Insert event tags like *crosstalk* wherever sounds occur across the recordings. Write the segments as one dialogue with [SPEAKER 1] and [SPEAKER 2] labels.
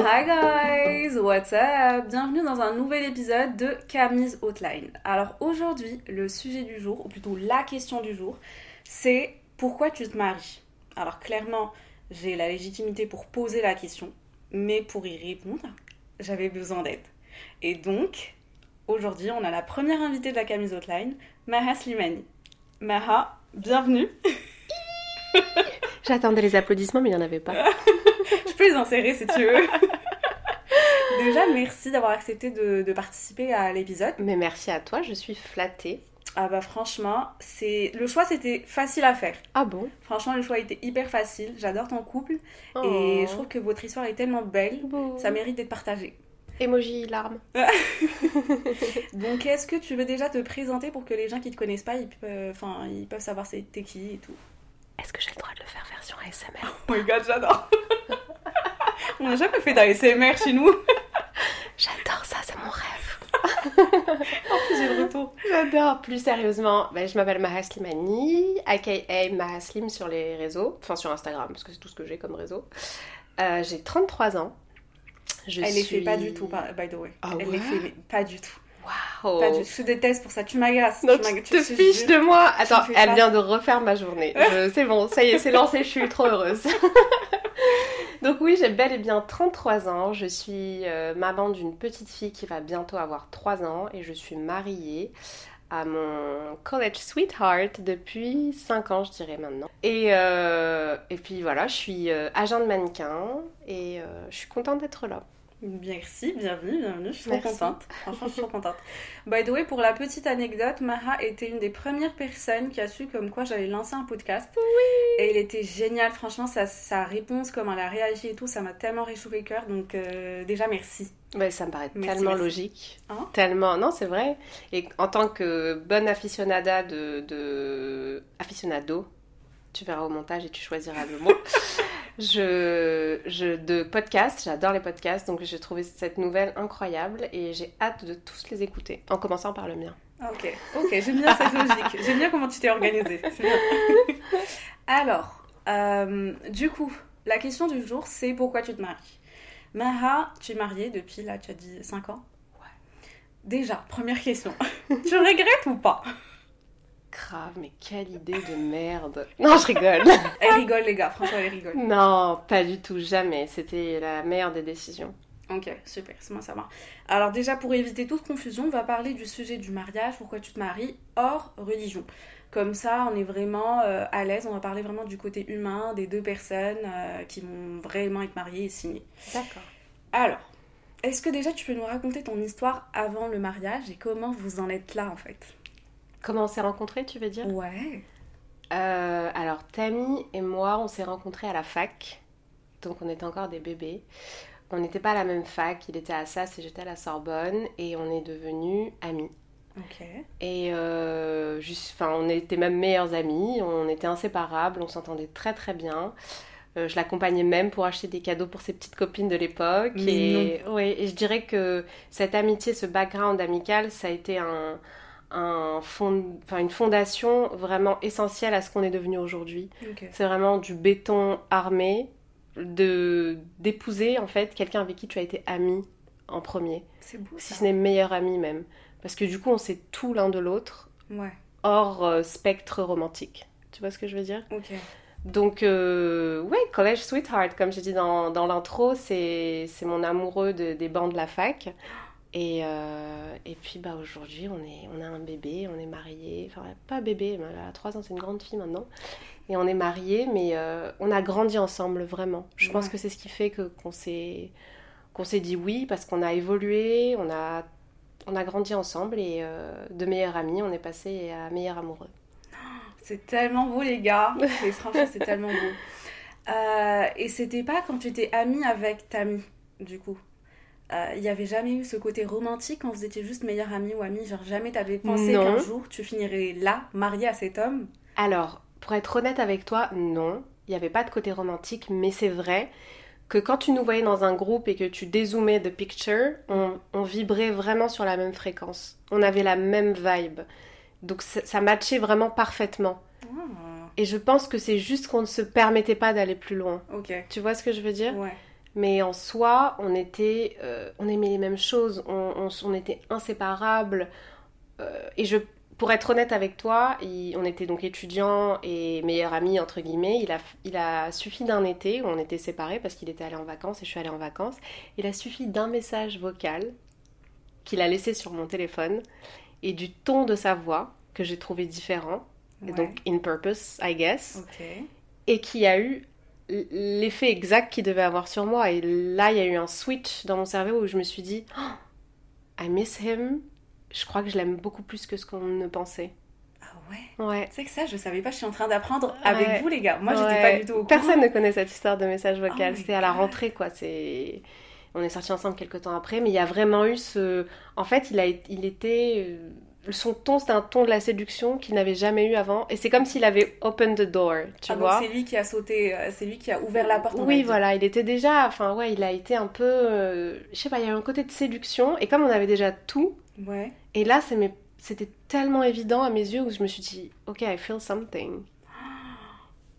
[SPEAKER 1] Hi guys, what's up? Bienvenue dans un nouvel épisode de Camille's Outline. Alors aujourd'hui, le sujet du jour, ou plutôt la question du jour, c'est pourquoi tu te maries? Alors clairement, j'ai la légitimité pour poser la question, mais pour y répondre, j'avais besoin d'aide. Et donc, aujourd'hui, on a la première invitée de la Camille's Outline, Maha Slimani. Maha, bienvenue
[SPEAKER 2] J'attendais les applaudissements, mais il n'y en avait pas. *laughs*
[SPEAKER 1] Peux les insérer si tu veux. *laughs* Déjà, merci d'avoir accepté de, de participer à l'épisode.
[SPEAKER 2] Mais merci à toi, je suis flattée.
[SPEAKER 1] Ah bah franchement, c'est le choix c'était facile à faire.
[SPEAKER 2] Ah bon?
[SPEAKER 1] Franchement, le choix était hyper facile. J'adore ton couple et
[SPEAKER 2] Oh.
[SPEAKER 1] je trouve que votre histoire est tellement belle, ça mérite d'être partagé.
[SPEAKER 2] Emoji larmes. *laughs*
[SPEAKER 1] Donc, est-ce que tu veux déjà te présenter pour que les gens qui te connaissent pas, ils peuvent, enfin, ils peuvent savoir c'est t'es qui et tout?
[SPEAKER 2] Est-ce que j'ai le droit de le faire version ASMR
[SPEAKER 1] Oh my god, j'adore. *laughs* On n'a jamais fait d'ASMR chez nous. *laughs*
[SPEAKER 2] J'adore ça, c'est mon rêve. *laughs*
[SPEAKER 1] J'ai le retour.
[SPEAKER 2] J'adore. Plus sérieusement, ben, je m'appelle Maha Slimani, aka Maha Slim sur les réseaux, enfin sur Instagram, parce que c'est tout ce que j'ai comme réseau. Euh, j'ai 33 ans. Je
[SPEAKER 1] Elle les
[SPEAKER 2] suis...
[SPEAKER 1] fait pas du tout, by the way.
[SPEAKER 2] Ah
[SPEAKER 1] Elle
[SPEAKER 2] ouais?
[SPEAKER 1] les fait pas du tout.
[SPEAKER 2] Waouh.
[SPEAKER 1] Pas du tout. Je te déteste pour ça. Tu m'agaces.
[SPEAKER 2] Non,
[SPEAKER 1] tu
[SPEAKER 2] te fiches de moi. Attends, elle vient de refaire ma journée. *laughs* C'est bon, ça y est, c'est lancé, je suis trop heureuse. *laughs* Donc oui, j'ai bel et bien 33 ans. Je suis euh, maman d'une petite fille qui va bientôt avoir 3 ans et je suis mariée à mon college sweetheart depuis 5 ans, je dirais maintenant. Et, euh, et puis voilà, je suis euh, agent de mannequin et je suis contente d'être là.
[SPEAKER 1] Merci, bienvenue, bienvenue. Je suis trop
[SPEAKER 2] Merci.
[SPEAKER 1] contente. *laughs* Franchement, je suis trop contente. By the way, pour la petite anecdote, Maha était une des premières personnes qui a su comme quoi j'allais lancer un podcast. Oui. Et il était génial. Franchement, sa, sa réponse, comment elle a réagi et tout, ça m'a tellement réchauffé le cœur. Donc, euh, déjà, merci.
[SPEAKER 2] Ouais, ça me paraît
[SPEAKER 1] Merci,
[SPEAKER 2] tellement
[SPEAKER 1] merci.
[SPEAKER 2] logique.
[SPEAKER 1] Hein
[SPEAKER 2] tellement. Non, c'est vrai. Et en tant que bonne aficionada de, de. aficionado, tu verras au montage et tu choisiras le mot. *laughs* je, je, de podcast, j'adore les podcasts, donc j'ai trouvé cette nouvelle incroyable et j'ai hâte de tous les écouter, en commençant par le mien.
[SPEAKER 1] Ah, Ok, ok, j'aime bien cette logique. J'aime bien comment tu t'es organisée. Bien. Alors, euh, du coup, la question du jour, c'est pourquoi tu te maries? Maha, tu es mariée depuis, là, tu as dit 5 ans?
[SPEAKER 2] Ouais.
[SPEAKER 1] Déjà, première question. *laughs* tu regrettes ou pas?
[SPEAKER 2] Grave, mais quelle idée de merde. Non, je rigole. *laughs*
[SPEAKER 1] Elle rigole, les gars, franchement, elle rigole.
[SPEAKER 2] non, pas du tout, jamais. C'était la meilleure des décisions.
[SPEAKER 1] Ok, super, c'est moi ça va. Alors déjà, pour éviter toute confusion, on va parler du sujet du mariage, pourquoi tu te maries, hors religion. Comme ça, on est vraiment euh, à l'aise, on va parler vraiment du côté humain des deux personnes euh, qui vont vraiment être mariées et signées.
[SPEAKER 2] D'accord.
[SPEAKER 1] Alors, est-ce que déjà tu peux nous raconter ton histoire avant le mariage et comment vous en êtes là en fait?
[SPEAKER 2] Comment on s'est rencontrés, tu veux dire?
[SPEAKER 1] Ouais.
[SPEAKER 2] Euh, alors, Tammy et moi, on s'est rencontrés à la fac. Donc, on était encore des bébés. On n'était pas à la même fac. Il était à Assas et j'étais à la Sorbonne. Et on est devenus amis.
[SPEAKER 1] Ok.
[SPEAKER 2] Et euh, juste, enfin, on était même meilleurs amis. On était inséparables. On s'entendait très très bien. Euh, je l'accompagnais même pour acheter des cadeaux pour ses petites copines de l'époque. Et, ouais, et je dirais que cette amitié, ce background amical, ça a été un, un fond, enfin, une fondation vraiment essentielle à ce qu'on est devenu aujourd'hui. C'est vraiment du béton armé, de d'épouser en fait quelqu'un avec qui tu as été ami en premier,
[SPEAKER 1] C'est beau
[SPEAKER 2] si
[SPEAKER 1] ça.
[SPEAKER 2] ce n'est meilleur ami même. Parce que du coup, on sait tout l'un de l'autre,
[SPEAKER 1] Ouais.
[SPEAKER 2] hors euh, spectre romantique. Tu vois ce que je veux dire?
[SPEAKER 1] Ok.
[SPEAKER 2] Donc, euh, ouais, College Sweetheart, comme j'ai dit dans, dans l'intro, c'est c'est mon amoureux de- des bancs de la fac. Et, euh, et puis bah, aujourd'hui, on, est, on a un bébé, on est mariés. Enfin, pas bébé, mais elle a 3 ans, c'est une grande fille maintenant. Et on est mariés, mais euh, on a grandi ensemble, vraiment. Je pense que c'est ce qui fait que qu'on s'est qu'on s'est dit oui, parce qu'on a évolué, on a, on a grandi ensemble, et euh, de meilleurs amis, on est passé à meilleurs amoureux. *gasps*
[SPEAKER 1] C'est tellement beau les gars. Et franchement, c'est tellement beau. Et c'était pas quand tu étais amie avec Tammy, du coup? Euh, Il n'y avait jamais eu ce côté romantique quand vous étiez juste meilleure amie ou amie. Genre, jamais t'avais pensé qu'un jour tu finirais là, mariée à cet homme?
[SPEAKER 2] Alors, pour être honnête avec toi, non, il n'y avait pas de côté romantique, mais c'est vrai que quand tu nous voyais dans un groupe et que tu dézoomais the picture, on, on vibrait vraiment sur la même fréquence. On avait la même vibe. Donc ça, ça matchait vraiment parfaitement.
[SPEAKER 1] Ah,
[SPEAKER 2] Et je pense que c'est juste qu'on ne se permettait pas d'aller plus loin. Tu vois ce que je veux dire?
[SPEAKER 1] Ouais.
[SPEAKER 2] Mais en soi, on était, euh, on aimait les mêmes choses, on, on- on était inséparables. Euh, et je, pour être honnête avec toi, il- on était donc étudiants et meilleurs amis entre guillemets. Il a, il a suffi d'un été où on était séparés parce qu'il était allé en vacances et je suis allée en vacances. Il a suffi d'un message vocal qu'il a laissé sur mon téléphone et du ton de sa voix que j'ai trouvé différent,
[SPEAKER 1] Ouais.
[SPEAKER 2] donc in purpose, I guess
[SPEAKER 1] Ok.
[SPEAKER 2] et qui a eu l'effet exact qu'il devait avoir sur moi. Et là, il y a eu un switch dans mon cerveau où je me suis dit, Oh, I miss him. Je crois que je l'aime beaucoup plus que ce qu'on ne pensait.
[SPEAKER 1] Ah ouais?
[SPEAKER 2] Ouais.
[SPEAKER 1] Sais que ça, je savais pas, je suis en train d'apprendre avec vous, les gars. Moi, j'étais
[SPEAKER 2] Ouais.
[SPEAKER 1] pas du tout au courant.
[SPEAKER 2] Personne ne connaît cette histoire de message vocal.
[SPEAKER 1] Oh
[SPEAKER 2] C'était à la rentrée, quoi. C'est. On est sortis ensemble quelques temps après, mais il y a vraiment eu ce. En fait, il a, il était. Son ton, c'était un ton de la séduction qu'il n'avait jamais eu avant, et c'est comme s'il avait open the door, tu
[SPEAKER 1] Ah,
[SPEAKER 2] vois.
[SPEAKER 1] c'est lui qui a sauté, euh, c'est lui qui a ouvert la porte.
[SPEAKER 2] Oui, voilà, il était déjà, enfin ouais, il a été un peu, euh, je sais pas, il y a un côté de séduction, et comme on avait déjà tout,
[SPEAKER 1] Ouais.
[SPEAKER 2] et là, c'était tellement évident à mes yeux où je me suis dit, ok, I feel something.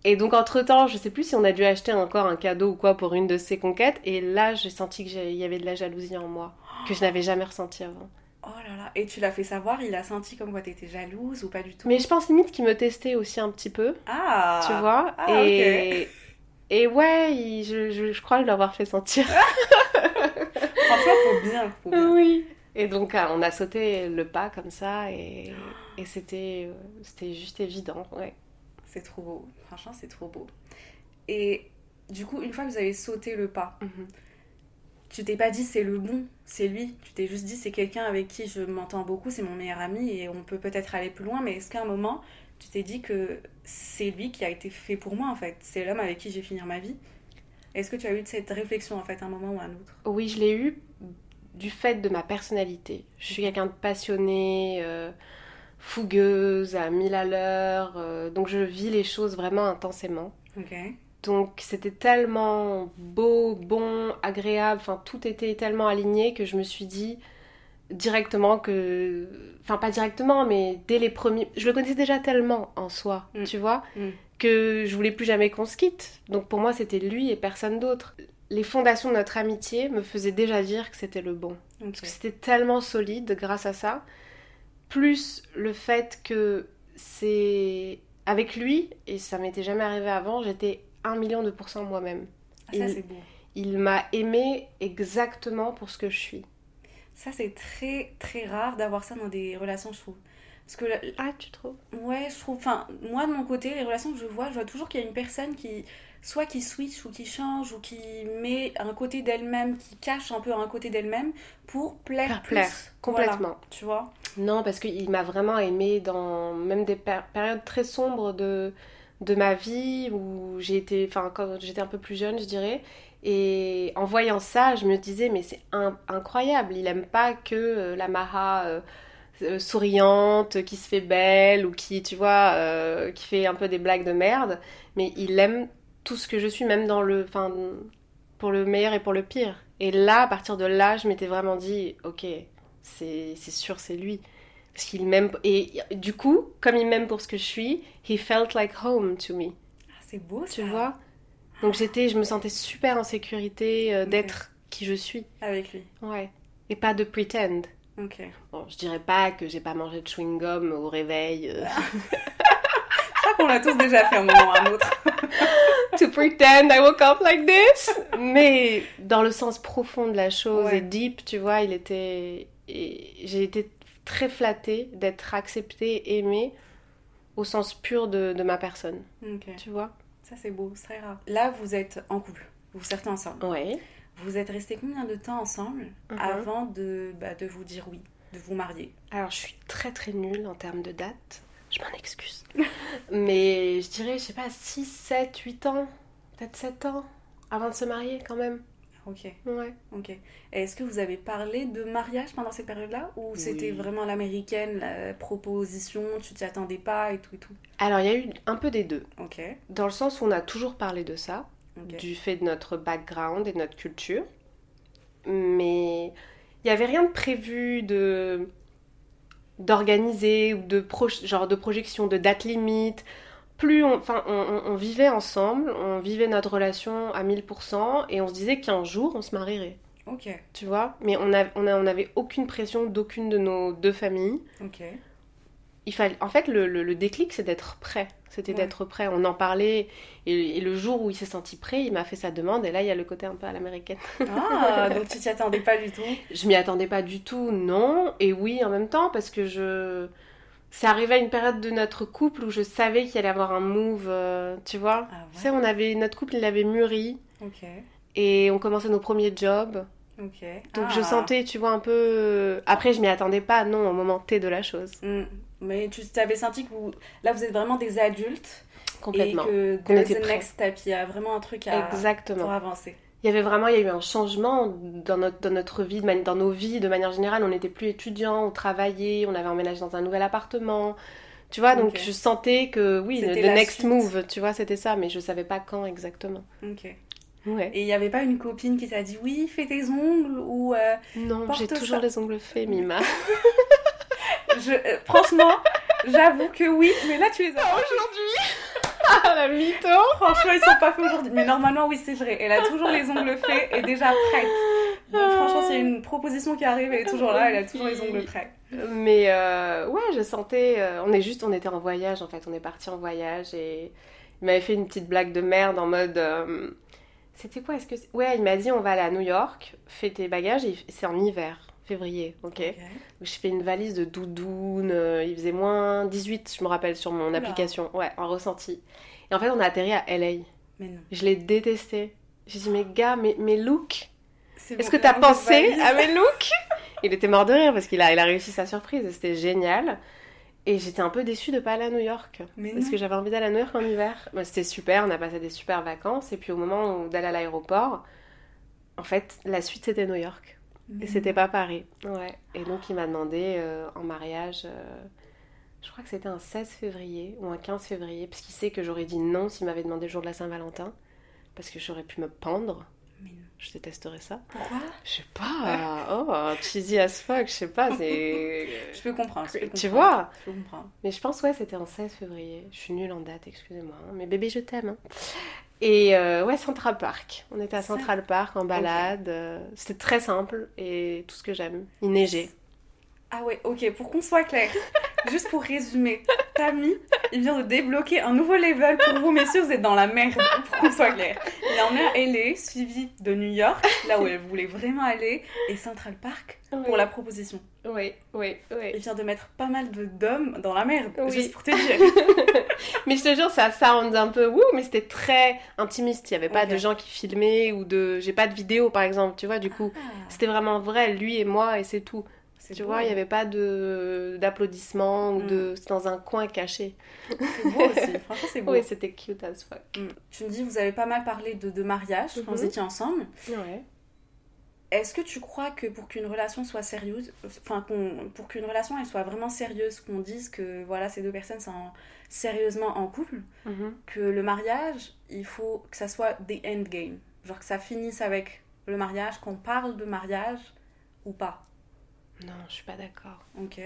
[SPEAKER 2] Et donc, entre-temps, je sais plus si on a dû acheter encore un cadeau ou quoi pour une de ses conquêtes, et là, j'ai senti qu'il y avait de la jalousie en moi, que je n'avais jamais ressenti avant.
[SPEAKER 1] Oh là là. Et tu l'as fait savoir, il a senti comme quoi t'étais jalouse ou pas du tout
[SPEAKER 2] Mais je pense limite qu'il me testait aussi un petit peu,
[SPEAKER 1] Ah
[SPEAKER 2] tu vois,
[SPEAKER 1] Ah,
[SPEAKER 2] et... Et ouais, il- je, je, je crois l'avoir fait sentir. *laughs*
[SPEAKER 1] Franchement, faut bien. Faut bien.
[SPEAKER 2] Oui. Et donc, ah, on a sauté le pas comme ça et, et c'était, euh, c'était juste évident. Ouais.
[SPEAKER 1] C'est trop beau. Franchement, c'est trop beau. Et du coup, une fois que vous avez sauté le pas,
[SPEAKER 2] Mhm.
[SPEAKER 1] Tu t'es pas dit c'est le bon, c'est lui. Tu t'es juste dit c'est quelqu'un avec qui je m'entends beaucoup, c'est mon meilleur ami et on peut peut-être aller plus loin. Mais est-ce qu'à un moment, tu t'es dit que c'est lui qui a été fait pour moi en fait? C'est l'homme avec qui je vais finir ma vie Est-ce que tu as eu cette réflexion en fait à un moment ou à un autre?
[SPEAKER 2] Oui, je l'ai eu du fait de ma personnalité. Je suis quelqu'un de passionné, euh, fougueuse, à mille à l'heure. euh, donc, je vis les choses vraiment intensément.
[SPEAKER 1] Ok.
[SPEAKER 2] Donc c'était tellement beau, bon, agréable, enfin tout était tellement aligné que je me suis dit directement que... Enfin pas directement, mais dès les premiers... Je le connaissais déjà tellement en soi,
[SPEAKER 1] Mm.
[SPEAKER 2] tu vois,
[SPEAKER 1] Mm.
[SPEAKER 2] que je voulais plus jamais qu'on se quitte. Donc pour moi c'était lui et personne d'autre. Les fondations de notre amitié me faisaient déjà dire que c'était le bon. Parce que c'était tellement solide grâce à ça. Plus le fait que c'est avec lui, et ça m'était jamais arrivé avant, j'étais un million de pourcents moi-même.
[SPEAKER 1] Ah, ça
[SPEAKER 2] il-
[SPEAKER 1] c'est beau.
[SPEAKER 2] Il m'a aimé exactement pour ce que je suis.
[SPEAKER 1] Ça c'est très très rare d'avoir ça dans des relations, je trouve. Parce que la-
[SPEAKER 2] Ah, tu trouves?
[SPEAKER 1] Ouais, je trouve. Enfin, moi de mon côté, les relations que je vois, je vois toujours qu'il y a une personne qui, soit qui switch ou qui change ou qui met un côté d'elle-même, qui cache un peu un côté d'elle-même pour plaire
[SPEAKER 2] Faire
[SPEAKER 1] plus.
[SPEAKER 2] plaire,
[SPEAKER 1] Voilà,
[SPEAKER 2] complètement.
[SPEAKER 1] tu vois?
[SPEAKER 2] Non, parce qu'il m'a vraiment aimé dans même des péri- périodes très sombres de, de ma vie où j'ai été, enfin quand j'étais un peu plus jeune, je dirais. Et en voyant ça, je me disais, mais c'est in- incroyable. Il aime pas que euh, la Maha euh, euh, souriante, qui se fait belle ou qui, tu vois, qui fait un peu des blagues de merde. Mais il aime tout ce que je suis, même dans le, enfin, pour le meilleur et pour le pire. Et là, à partir de là, je m'étais vraiment dit, ok, c'est sûr, c'est lui. Parce qu'il m'aime. Et du coup, comme il m'aime pour ce que je suis, he felt like home to me.
[SPEAKER 1] Ah, C'est beau ça.
[SPEAKER 2] Tu vois? Donc j'étais, je me sentais super en sécurité euh, d'être qui je suis.
[SPEAKER 1] Avec lui.
[SPEAKER 2] Ouais. Et pas de pretend.
[SPEAKER 1] Ok.
[SPEAKER 2] Bon, je dirais pas que j'ai pas mangé de chewing-gum au réveil. euh,
[SPEAKER 1] Je crois qu'on l'a tous déjà fait un moment ou un autre. *laughs*
[SPEAKER 2] to pretend I woke up like this. Mais dans le sens profond de la chose
[SPEAKER 1] Ouais.
[SPEAKER 2] et deep, tu vois, il était. J'ai été très flattée d'être acceptée, aimée au sens pur de, de ma personne. Tu vois?
[SPEAKER 1] Ça c'est beau, c'est très rare. Là, vous êtes en couple. Vous sortez ensemble.
[SPEAKER 2] Ouais.
[SPEAKER 1] Vous êtes restés combien de temps ensemble
[SPEAKER 2] Mhm.
[SPEAKER 1] avant de, bah, de vous dire oui, de vous marier?
[SPEAKER 2] Alors, je suis très très nulle en termes de date. Je m'en excuse. *laughs* Mais je dirais, je sais pas, 6, 7, 8 ans. peut-être 7 ans avant de se marier quand même.
[SPEAKER 1] Ok,
[SPEAKER 2] Ouais.
[SPEAKER 1] ok. Est-ce que vous avez parlé de mariage pendant cette période-là Ou c'était vraiment l'américaine, la proposition, tu t'y attendais pas et tout et tout?
[SPEAKER 2] Alors il y a eu un peu des deux,
[SPEAKER 1] Ok,
[SPEAKER 2] dans le sens où on a toujours parlé de ça, du fait de notre background et de notre culture, mais il n'y avait rien de prévu de d'organiser ou de pro- genre de projection, de date limite. Plus on, enfin, on, vivait ensemble, on vivait notre relation à 1000% et on se disait qu'un jour on se marierait,
[SPEAKER 1] Ok,
[SPEAKER 2] tu vois? Mais on n'avait on a- on avait aucune pression d'aucune de nos deux familles.
[SPEAKER 1] ok.
[SPEAKER 2] il fallait en fait le, le- le déclic c'est d'être prêt c'était
[SPEAKER 1] Ouais.
[SPEAKER 2] d'être prêt on en parlait et, et le jour où il s'est senti prêt il m'a fait sa demande et là il y a le côté un peu à l'américaine
[SPEAKER 1] Ah, *laughs* donc tu t'y attendais pas du tout?
[SPEAKER 2] Je m'y attendais pas du tout non et oui en même temps parce que je c'est arrivé à une période de notre couple où je savais qu'il allait y avoir un move euh, tu vois.
[SPEAKER 1] Ah
[SPEAKER 2] tu sais on avait notre couple il avait mûri.
[SPEAKER 1] Ok,
[SPEAKER 2] et on commençait nos premiers jobs.
[SPEAKER 1] Ok.
[SPEAKER 2] donc
[SPEAKER 1] Ah.
[SPEAKER 2] je sentais tu vois un peu après je m'y attendais pas. Non au moment T de la chose.
[SPEAKER 1] Hmm. Mais tu t'avais senti que vous... là vous êtes vraiment des adultes.
[SPEAKER 2] Complètement.
[SPEAKER 1] et que there's the next step, il y a vraiment un truc à...
[SPEAKER 2] exactement.
[SPEAKER 1] pour avancer.
[SPEAKER 2] Il y avait vraiment, il y a eu un changement dans notre, dans notre vie, dans nos vies de manière générale. On n'était plus étudiants, on travaillait, on avait emménagé dans un nouvel appartement. Tu vois, donc je sentais que oui, le next
[SPEAKER 1] suite.
[SPEAKER 2] move, tu vois, c'était ça, mais je savais pas quand exactement.
[SPEAKER 1] Ok.
[SPEAKER 2] Ouais.
[SPEAKER 1] Et il n'y avait pas une copine qui t'a dit oui, fais tes ongles ou euh,
[SPEAKER 2] Non, j'ai toujours
[SPEAKER 1] ça.
[SPEAKER 2] les ongles faits, Mima. *laughs*
[SPEAKER 1] je, euh, franchement, j'avoue que oui, mais là tu les as.
[SPEAKER 2] aujourd'hui *laughs* la mytho
[SPEAKER 1] Franchement, ils sont pas faits aujourd'hui. Mais normalement, oui, c'est vrai. Elle a toujours les ongles faits et déjà prête. Donc, franchement, s'il y a une proposition qui arrive, elle est toujours là, elle a toujours les ongles prêts.
[SPEAKER 2] Mais euh, ouais, je sentais. euh, on est juste, on était en voyage en fait. On est parti en voyage et il m'avait fait une petite blague de merde en mode. euh, C'était quoi? Est-ce que ouais, il m'a dit on va aller à New York, fais tes bagages. Et c'est en hiver, février, ok. Je fais une valise de doudoune. euh, il faisait moins 18, je me rappelle sur mon
[SPEAKER 1] Oula.
[SPEAKER 2] application. Ouais, en ressenti. Et en fait, on a atterri à LA.
[SPEAKER 1] Mais non.
[SPEAKER 2] Je l'ai détesté. J'ai dit mais gars, mes, mes looks est-ce que t'as pensé à mes *laughs* looks? Il était mort de rire parce qu'il a, il a réussi sa surprise et c'était génial. Et j'étais un peu déçue de pas aller à New York.
[SPEAKER 1] Mais
[SPEAKER 2] Parce
[SPEAKER 1] non.
[SPEAKER 2] que j'avais envie d'aller à New York en hiver. Bah, c'était super, on a passé des super vacances. Et puis au moment d'aller à l'aéroport, en fait, la suite c'était New York.
[SPEAKER 1] Mais
[SPEAKER 2] Et c'était pas Paris. Ouais. Et donc il m'a demandé euh, en mariage, euh, je crois que c'était un 16 février ou un 15 février, parce qu'il sait que j'aurais dit non s'il m'avait demandé le jour de la Saint-Valentin. Parce que j'aurais pu me pendre.
[SPEAKER 1] Mais non.
[SPEAKER 2] Je détesterais ça.
[SPEAKER 1] Pourquoi?
[SPEAKER 2] Je sais pas. Oh, cheesy as fuck, je sais pas, c'est. *laughs*
[SPEAKER 1] Je peux comprendre. je peux
[SPEAKER 2] Tu
[SPEAKER 1] comprendre,
[SPEAKER 2] vois
[SPEAKER 1] Je peux comprendre.
[SPEAKER 2] Mais je pense, ouais, c'était en 16 février. Je suis nulle en date, excusez-moi. hein. Mais bébé, je t'aime. hein. Et euh, ouais, Central Park. On était à Central Park en balade. euh, C'était très simple et tout ce que j'aime. Il neigeait.
[SPEAKER 1] Ah ouais, ok, pour qu'on soit clair, *laughs* juste pour résumer, Tammy, il vient de débloquer un nouveau level pour vous, messieurs, vous êtes dans la merde, pour qu'on soit clair. Il en est LA, suivi de New York, là où elle voulait vraiment aller, et Central Park pour la proposition.
[SPEAKER 2] Oui, oui, oui.
[SPEAKER 1] Il vient de mettre pas mal de d'hommes dans la merde,
[SPEAKER 2] Oui.
[SPEAKER 1] juste pour te dire. *laughs*
[SPEAKER 2] mais je te jure, ça sound un peu wouh, mais c'était très intimiste. Il n'y avait pas de gens qui filmaient ou de. J'ai pas de vidéo par exemple, tu vois, du coup. C'était vraiment vrai, lui et moi, et c'est tout.
[SPEAKER 1] C'est
[SPEAKER 2] Tu
[SPEAKER 1] beau.
[SPEAKER 2] vois, il n'y avait pas d'applaudissements ou
[SPEAKER 1] Mm.
[SPEAKER 2] de. C'était dans un coin caché.
[SPEAKER 1] C'est beau aussi, *laughs* franchement c'est beau.
[SPEAKER 2] Oui, c'était cute as fuck.
[SPEAKER 1] Mm. Tu me dis, vous avez pas mal parlé de, de mariage quand
[SPEAKER 2] Mhm.
[SPEAKER 1] vous étiez ensemble.
[SPEAKER 2] Ouais.
[SPEAKER 1] Est-ce que tu crois que pour qu'une relation soit sérieuse, enfin qu'on- pour qu'une relation elle soit vraiment sérieuse, qu'on dise que voilà ces deux personnes sont sérieusement en couple,
[SPEAKER 2] Mhm.
[SPEAKER 1] que le mariage, il faut que ça soit the endgame, genre que ça finisse avec le mariage, qu'on parle de mariage ou pas.
[SPEAKER 2] Non, je suis pas d'accord.
[SPEAKER 1] Ok.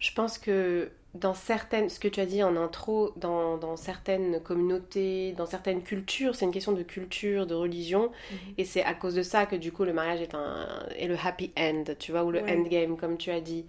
[SPEAKER 2] Je pense que dans certaines, ce que tu as dit en intro, dans, dans certaines communautés, dans certaines cultures, c'est une question de culture, de religion,
[SPEAKER 1] Mhm.
[SPEAKER 2] et c'est à cause de ça que du coup le mariage est, un, est le happy end, tu vois, ou le
[SPEAKER 1] Ouais.
[SPEAKER 2] endgame, comme tu as dit.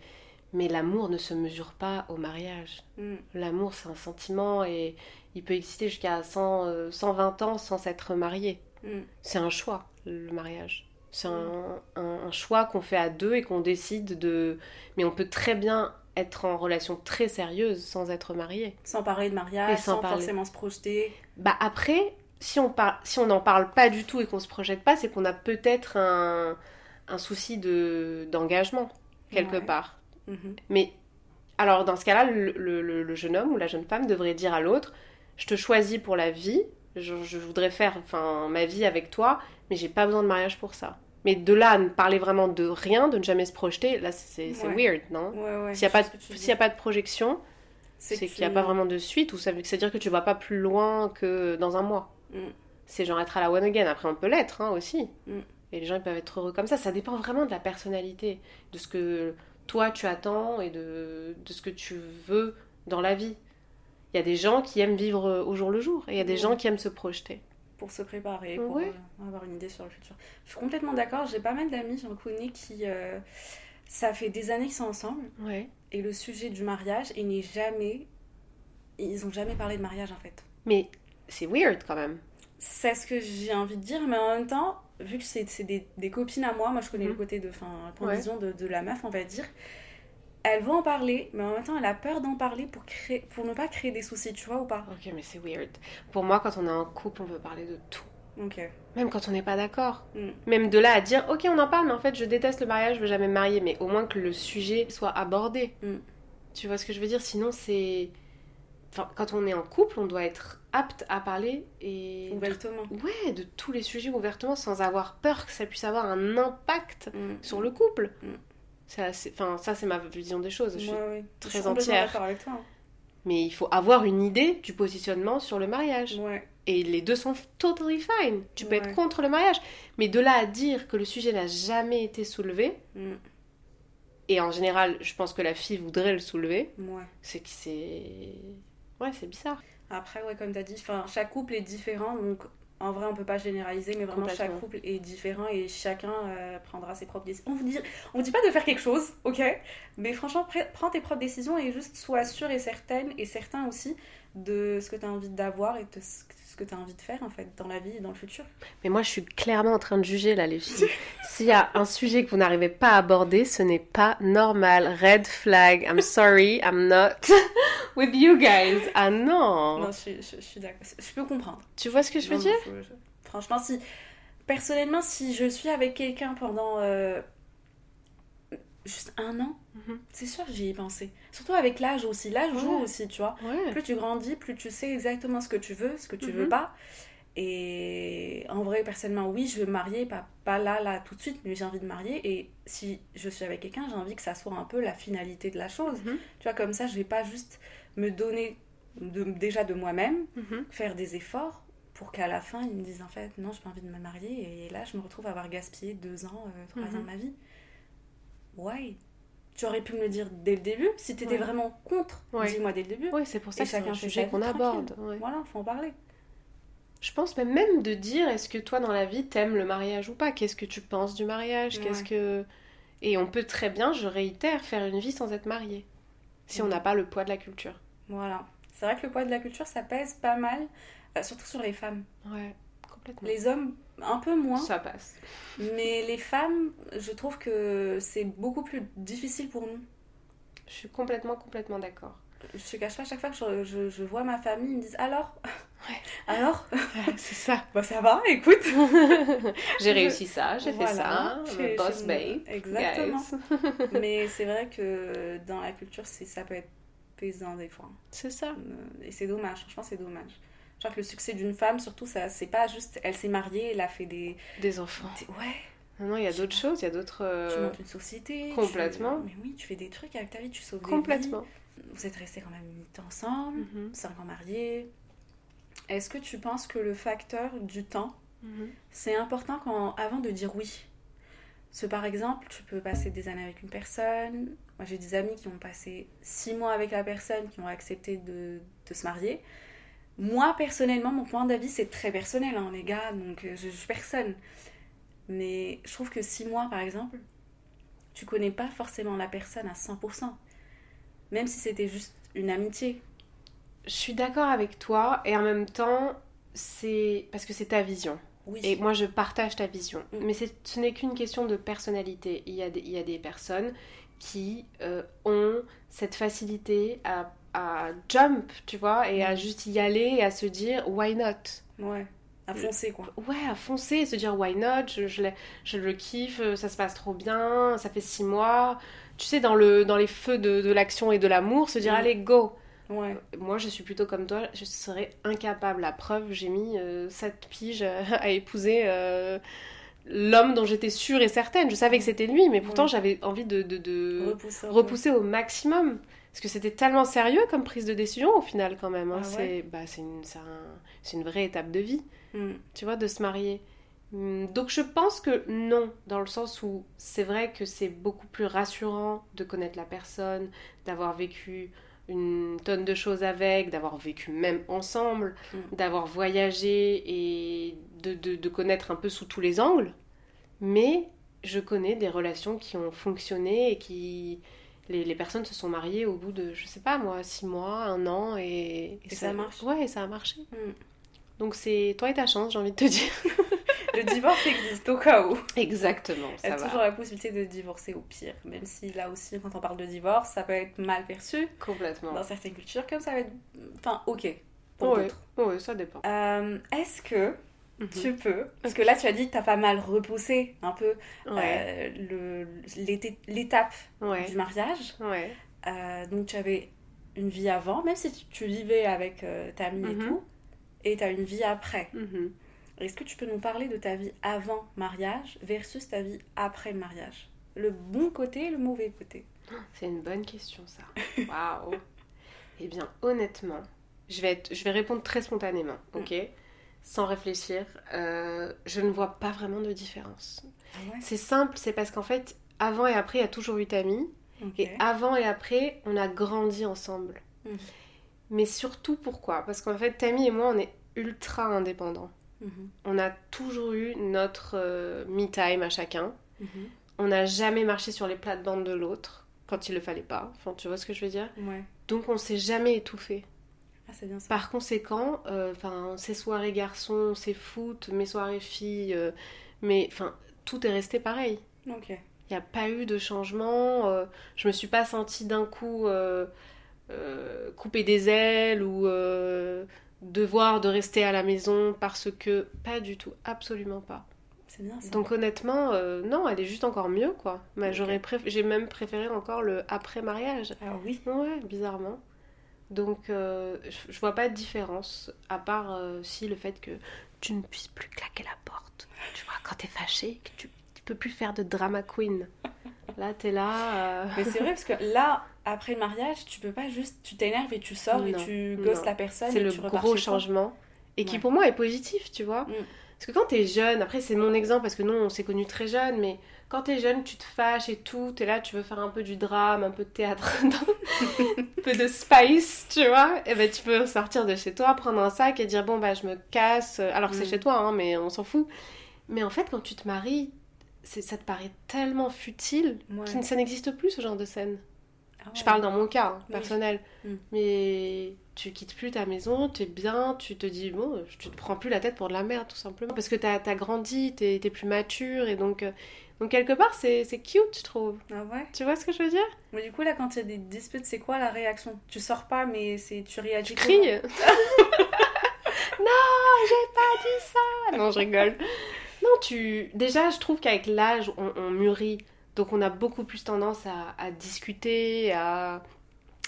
[SPEAKER 2] Mais l'amour ne se mesure pas au mariage.
[SPEAKER 1] Mm.
[SPEAKER 2] L'amour, c'est un sentiment et il peut exister jusqu'à 100, euh, 120 ans sans s'être marié.
[SPEAKER 1] Mm.
[SPEAKER 2] C'est un choix, le mariage. C'est un, un- un choix qu'on fait à deux et qu'on décide de... Mais on peut très bien être en relation très sérieuse sans être marié.
[SPEAKER 1] Sans parler de mariage,
[SPEAKER 2] Et sans
[SPEAKER 1] forcément se projeter.
[SPEAKER 2] Bah après, si on par... si on n'en parle pas du tout et qu'on se projette pas, c'est qu'on a peut-être un, un souci de d'engagement quelque
[SPEAKER 1] Ouais.
[SPEAKER 2] part.
[SPEAKER 1] Mhm.
[SPEAKER 2] Mais alors dans ce cas-là, le- le jeune homme ou la jeune femme devrait dire à l'autre, je te choisis pour la vie, je, je voudrais faire enfin, ma vie avec toi, mais j'ai pas besoin de mariage pour ça. Mais de là à ne parler vraiment de rien, de ne jamais se projeter, là c'est
[SPEAKER 1] Ouais.
[SPEAKER 2] weird, non?
[SPEAKER 1] Ouais, ouais.
[SPEAKER 2] S'il n'y a, pas de- y a pas de projection, c'est qu'il n'y a pas vraiment de suite, ou ça veut- c'est-à-dire que tu vas pas plus loin que dans un mois.
[SPEAKER 1] Mm.
[SPEAKER 2] C'est genre être à la one again, après on peut l'être hein, aussi.
[SPEAKER 1] Mm.
[SPEAKER 2] Et les gens ils peuvent être heureux comme ça, ça dépend vraiment de la personnalité, de ce que toi tu attends et de, de ce que tu veux dans la vie. Il y a des gens qui aiment vivre au jour le jour, et il y a des
[SPEAKER 1] Mm.
[SPEAKER 2] gens qui aiment se projeter.
[SPEAKER 1] pour se préparer, pour euh, avoir une idée sur le futur. Je suis complètement d'accord. J'ai pas mal d'amis, j'en connais qui. euh, ça fait des années qu'ils sont ensemble et le sujet du mariage, il n'est jamais. Ils ont jamais parlé de mariage en fait.
[SPEAKER 2] Mais c'est weird quand même.
[SPEAKER 1] C'est ce que j'ai envie de dire, mais en même temps, vu que c'est des, des copines à moi, moi je connais le côté de. Enfin, de
[SPEAKER 2] Ouais.
[SPEAKER 1] de, de la meuf, on va dire. Elle veut en parler, mais en même temps, elle a peur d'en parler pour, créer, pour ne pas créer des soucis, tu vois ou pas
[SPEAKER 2] Ok, mais c'est weird. Pour moi, quand on est en couple, on peut parler de tout.
[SPEAKER 1] Ok.
[SPEAKER 2] Même quand on n'est pas d'accord.
[SPEAKER 1] Mm.
[SPEAKER 2] Même de là à dire, ok, on en parle, mais en fait, je déteste le mariage, je veux jamais me marier, mais au moins que le sujet soit abordé.
[SPEAKER 1] Mm.
[SPEAKER 2] Tu vois ce que je veux dire? Sinon, c'est. Enfin, quand on est en couple, on doit être apte à parler et.
[SPEAKER 1] Ouvertement.
[SPEAKER 2] Ouais, de tous les sujets ouvertement sans avoir peur que ça puisse avoir un impact
[SPEAKER 1] Mm.
[SPEAKER 2] sur le couple. Ça, c'est enfin, ça, c'est ma vision des choses. Je suis-
[SPEAKER 1] Ouais, ouais.
[SPEAKER 2] très
[SPEAKER 1] je suis complètement
[SPEAKER 2] entière.
[SPEAKER 1] d'accord avec toi. hein.
[SPEAKER 2] Mais il faut avoir une idée du positionnement sur le mariage.
[SPEAKER 1] Ouais.
[SPEAKER 2] Et les deux sont totally fine. Tu peux être contre le mariage. Mais de là à dire que le sujet n'a jamais été soulevé,
[SPEAKER 1] Mm.
[SPEAKER 2] et en général, je pense que la fille voudrait le soulever, c'est que c'est. Ouais, c'est bizarre.
[SPEAKER 1] Après, ouais, comme tu as dit, chaque couple est différent, donc en vrai, on peut pas généraliser, mais vraiment, chaque couple est différent et chacun euh, prendra ses propres décisions. On vous dit, on dit pas de faire quelque chose, ok? Mais franchement, prends tes propres décisions et juste sois sûre et certaine, et certain aussi, de ce que tu as envie d'avoir et de ce ce que tu as envie de faire, en fait, dans la vie et dans le futur.
[SPEAKER 2] Mais moi, je suis clairement en train de juger là, les filles. *laughs* S'il y a un sujet que vous n'arrivez pas à aborder, ce n'est pas normal. Red flag. I'm sorry, I'm not *laughs* with you guys. Ah non.
[SPEAKER 1] Non, je, suis- je- je suis d'accord. Je peux comprendre.
[SPEAKER 2] Tu vois ce que je veux
[SPEAKER 1] Non,
[SPEAKER 2] dire
[SPEAKER 1] non, faut- je- Franchement, si. Personnellement, si je suis avec quelqu'un pendant. euh, juste un an,
[SPEAKER 2] Mhm.
[SPEAKER 1] c'est sûr j'y ai pensé. Surtout avec l'âge aussi. L'âge joue
[SPEAKER 2] Ouais.
[SPEAKER 1] aussi, tu vois.
[SPEAKER 2] Ouais.
[SPEAKER 1] Plus tu grandis, plus tu sais exactement ce que tu veux, ce que tu veux
[SPEAKER 2] Mhm.
[SPEAKER 1] pas. Et en vrai, personnellement, oui, je veux me marier, pas, pas là, là, tout de suite, mais j'ai envie de marier. Et si je suis avec quelqu'un, j'ai envie que ça soit un peu la finalité de la chose.
[SPEAKER 2] Mhm.
[SPEAKER 1] Tu vois, comme ça, je vais pas juste me donner de- déjà de moi-même, faire des efforts pour qu'à la fin ils me disent en fait non j'ai pas envie de me marier et là je me retrouve à avoir gaspillé deux ans, euh, trois ans de ma vie. Ouais. Tu aurais pu me le dire dès le début. Si t'étais
[SPEAKER 2] Ouais.
[SPEAKER 1] vraiment contre,
[SPEAKER 2] Ouais.
[SPEAKER 1] dis-moi dès le début.
[SPEAKER 2] Oui, c'est pour ça
[SPEAKER 1] Et
[SPEAKER 2] que c'est
[SPEAKER 1] chacun
[SPEAKER 2] un sujet qu'on aborde. ouais.
[SPEAKER 1] Voilà, faut en parler.
[SPEAKER 2] Je pense même, même de dire est-ce que toi dans la vie t'aimes le mariage ou pas? Qu'est-ce que tu penses du mariage? Qu'est-ce que et on peut très bien, je réitère, faire une vie sans être marié si on n'a pas le poids de la culture.
[SPEAKER 1] Voilà. C'est vrai que le poids de la culture ça pèse pas mal, euh, surtout sur les femmes.
[SPEAKER 2] Ouais, complètement.
[SPEAKER 1] Les hommes un peu moins,
[SPEAKER 2] Ça passe.
[SPEAKER 1] mais les femmes, je trouve que c'est beaucoup plus difficile pour nous.
[SPEAKER 2] Je suis complètement, complètement d'accord.
[SPEAKER 1] Je te cache pas, à chaque fois que je, je- je vois ma famille, ils me disent alors?
[SPEAKER 2] Ouais. *laughs*
[SPEAKER 1] Alors?
[SPEAKER 2] C'est ça. *laughs*
[SPEAKER 1] Bah ça va, écoute *laughs*
[SPEAKER 2] J'ai réussi ça, j'ai
[SPEAKER 1] Voilà.
[SPEAKER 2] fait ça, a boss babe.
[SPEAKER 1] Exactement. Mais c'est vrai que dans la culture, ça peut être pesant des fois.
[SPEAKER 2] c'est ça.
[SPEAKER 1] Euh, Et c'est dommage, franchement, c'est dommage. Je crois que le succès d'une femme, surtout, ça, c'est pas juste elle s'est mariée, elle a fait des.
[SPEAKER 2] Des enfants.
[SPEAKER 1] des- Ouais,
[SPEAKER 2] Non, non, il y a d'autres choses, il y a d'autres.
[SPEAKER 1] tu
[SPEAKER 2] euh,
[SPEAKER 1] montes une société. tu-
[SPEAKER 2] complètement.
[SPEAKER 1] Mais oui, tu fais des trucs avec ta vie, tu sauves des
[SPEAKER 2] Complètement.
[SPEAKER 1] vies. Vous êtes restés quand même 8 ans ensemble,
[SPEAKER 2] Mhm,
[SPEAKER 1] 5 ans mariés. Est-ce que tu penses que le facteur du temps,
[SPEAKER 2] mhm.
[SPEAKER 1] c'est important quand, avant de dire oui? Parce que par exemple, tu peux passer des années avec une personne. Moi, j'ai des amis qui ont passé 6 mois avec la personne, qui ont accepté de, de se marier. Moi, personnellement, mon point d'avis, c'est très personnel, hein, les gars, donc euh, je suis personne. Mais je trouve que 6 mois, par exemple, tu connais pas forcément la personne à 100%. Même si c'était juste une amitié.
[SPEAKER 2] Je suis d'accord avec toi et en même temps, c'est parce que c'est ta vision.
[SPEAKER 1] Oui.
[SPEAKER 2] Et moi, je partage ta vision.
[SPEAKER 1] Mm.
[SPEAKER 2] Mais ce n'est qu'une question de personnalité. Il y a des, il y a des personnes qui euh, ont cette facilité à, à jump, tu vois, et à
[SPEAKER 1] Mm.
[SPEAKER 2] juste y aller et à se dire why not?
[SPEAKER 1] Ouais. À foncer, quoi.
[SPEAKER 2] Ouais, à foncer et se dire why not, je, je, le kiffe, euh, ça se passe trop bien, ça fait six mois. Tu sais, dans, le, dans les feux de, de l'action et de l'amour, se dire
[SPEAKER 1] Mm.
[SPEAKER 2] allez, go.
[SPEAKER 1] Ouais.
[SPEAKER 2] Moi, je suis plutôt comme toi, je serais incapable. La preuve, j'ai mis 7 piges *laughs* à épouser euh, l'homme dont j'étais sûre et certaine. Je savais que c'était lui, mais pourtant
[SPEAKER 1] Ouais.
[SPEAKER 2] j'avais envie de, de- de
[SPEAKER 1] Repousser.
[SPEAKER 2] repousser au maximum. Parce que c'était tellement sérieux comme prise de décision au final quand même. hein.
[SPEAKER 1] Ah
[SPEAKER 2] c'est bah, c'est une, un- une vraie étape de vie,
[SPEAKER 1] Mm.
[SPEAKER 2] tu vois, de se marier. Hum, Donc je pense que non, dans le sens où c'est vrai que c'est beaucoup plus rassurant de connaître la personne, d'avoir vécu une tonne de choses avec, d'avoir vécu même ensemble,
[SPEAKER 1] Mm.
[SPEAKER 2] d'avoir voyagé et de, de- de connaître un peu sous tous les angles. Mais je connais des relations qui ont fonctionné et qui... Les, les personnes se sont mariées au bout de, je sais pas moi, six mois, un an et...
[SPEAKER 1] Et ça marche.
[SPEAKER 2] Ouais, et ça a marché.
[SPEAKER 1] Mm.
[SPEAKER 2] Donc c'est toi et ta chance, j'ai envie de te dire. *laughs*
[SPEAKER 1] Le divorce existe au cas où.
[SPEAKER 2] Exactement,
[SPEAKER 1] Il y
[SPEAKER 2] ça
[SPEAKER 1] a
[SPEAKER 2] va.
[SPEAKER 1] toujours la possibilité de divorcer au pire. Même si là aussi, quand on parle de divorce, ça peut être mal perçu
[SPEAKER 2] Complètement.
[SPEAKER 1] dans certaines cultures, comme ça va être. Enfin, ok. Pour d'autres.
[SPEAKER 2] ouais, ça dépend.
[SPEAKER 1] Euh, Est-ce que
[SPEAKER 2] Mhm.
[SPEAKER 1] tu peux. Parce que là, tu as dit que t'as pas mal repoussé un peu
[SPEAKER 2] Ouais,
[SPEAKER 1] euh, l'été- l'étape
[SPEAKER 2] ouais,
[SPEAKER 1] du mariage.
[SPEAKER 2] ouais.
[SPEAKER 1] Euh, donc, tu avais une vie avant, même si tu, tu vivais avec euh, ta amie et
[SPEAKER 2] Mhm.
[SPEAKER 1] tout. Et tu as une vie après.
[SPEAKER 2] Mhm.
[SPEAKER 1] Est-ce que tu peux nous parler de ta vie avant mariage versus ta vie après le mariage? Le bon côté et le mauvais côté.
[SPEAKER 2] C'est une bonne question ça. Waouh. Eh bien, honnêtement, je vais, être- je vais répondre très spontanément, ok? Sans réfléchir. Euh, je ne vois pas vraiment de différence.
[SPEAKER 1] Ah ouais
[SPEAKER 2] C'est simple, c'est parce qu'en fait, avant et après, il y a toujours eu Tammy. Et avant et après, on a grandi ensemble.
[SPEAKER 1] Mhm.
[SPEAKER 2] Mais surtout pourquoi? Parce qu'en fait, Tammy et moi, on est ultra indépendants.
[SPEAKER 1] Mhm.
[SPEAKER 2] On a toujours eu notre euh, me time à chacun.
[SPEAKER 1] Mhm.
[SPEAKER 2] On n'a jamais marché sur les plates-bandes de l'autre quand il le fallait pas. Enfin, tu vois ce que je veux dire?
[SPEAKER 1] Ouais.
[SPEAKER 2] Donc on s'est jamais étouffé.
[SPEAKER 1] Ah, c'est bien ça.
[SPEAKER 2] Par conséquent, euh, enfin, ces soirées garçons, ces foot, mes soirées filles, euh, mais enfin, tout est resté pareil.
[SPEAKER 1] Ok.
[SPEAKER 2] Il n'y a pas eu de changement. euh, je me suis pas sentie d'un coup euh, euh, couper des ailes ou devoir de rester à la maison parce que pas du tout, absolument pas.
[SPEAKER 1] C'est bien ça.
[SPEAKER 2] Donc honnêtement, non, elle est juste encore mieux quoi. Mais
[SPEAKER 1] Ok.
[SPEAKER 2] j'aurais j'ai même préféré encore le après mariage.
[SPEAKER 1] Ah oui.
[SPEAKER 2] Ouais, bizarrement. Donc euh, je, vois pas de différence à part euh, si le fait que tu ne puisses plus claquer la porte. Tu vois, quand t'es fâché, que tu, tu peux plus faire de drama queen. Là, t'es là. euh,
[SPEAKER 1] Mais c'est vrai parce que là, après le mariage, tu peux pas juste. Tu t'énerves et tu sors et tu gosses la personne.
[SPEAKER 2] C'est le
[SPEAKER 1] tu
[SPEAKER 2] gros changement. Et qui
[SPEAKER 1] Ouais.
[SPEAKER 2] pour moi est positif, tu vois.
[SPEAKER 1] Mm.
[SPEAKER 2] Parce que quand t'es jeune, après c'est mon exemple parce que nous on s'est connus très jeunes, mais quand t'es jeune, tu te fâches et tout, t'es là, tu veux faire un peu du drame, un peu de théâtre, *laughs* un peu de spice, tu vois. Et ben tu peux sortir de chez toi, prendre un sac et dire bon bah je me casse. Alors que c'est
[SPEAKER 1] Mm.
[SPEAKER 2] chez toi, hein, mais on s'en fout. Mais en fait, quand tu te maries, ça te paraît tellement futile
[SPEAKER 1] Ouais.
[SPEAKER 2] que ça n'existe plus ce genre de scène.
[SPEAKER 1] Ah
[SPEAKER 2] Je parle dans mon cas hein,
[SPEAKER 1] Oui.
[SPEAKER 2] personnel.
[SPEAKER 1] Mm.
[SPEAKER 2] Mais tu quittes plus ta maison, tu es bien, tu te dis, bon, tu te prends plus la tête pour de la merde, tout simplement. Parce que t'as as grandi, t'es es plus mature, et donc, euh, donc quelque part, c'est cute, je trouve.
[SPEAKER 1] Ah ouais
[SPEAKER 2] Tu vois ce que je veux dire?
[SPEAKER 1] Mais du coup, là, quand il y a des disputes, c'est quoi la réaction? Tu sors pas, mais c'est tu réagis
[SPEAKER 2] Je crie. *laughs* *laughs* non, j'ai pas dit ça Non, je rigole. Non, tu... Déjà, je trouve qu'avec l'âge, on, on mûrit. Donc on a beaucoup plus tendance à, à discuter, à...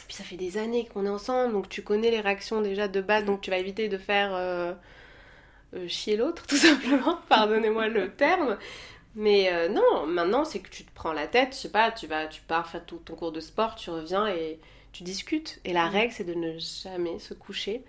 [SPEAKER 2] Puis ça fait des années qu'on est ensemble, donc tu connais les réactions déjà de base, donc tu vas éviter de faire euh, euh, chier l'autre, *laughs* tout simplement. Pardonnez-moi le terme. Mais euh, non, maintenant c'est que tu te prends la tête, je sais pas, tu vas, tu pars faire tout ton cours de sport, tu reviens et tu discutes. Et la
[SPEAKER 1] Mm.
[SPEAKER 2] règle c'est de ne jamais se coucher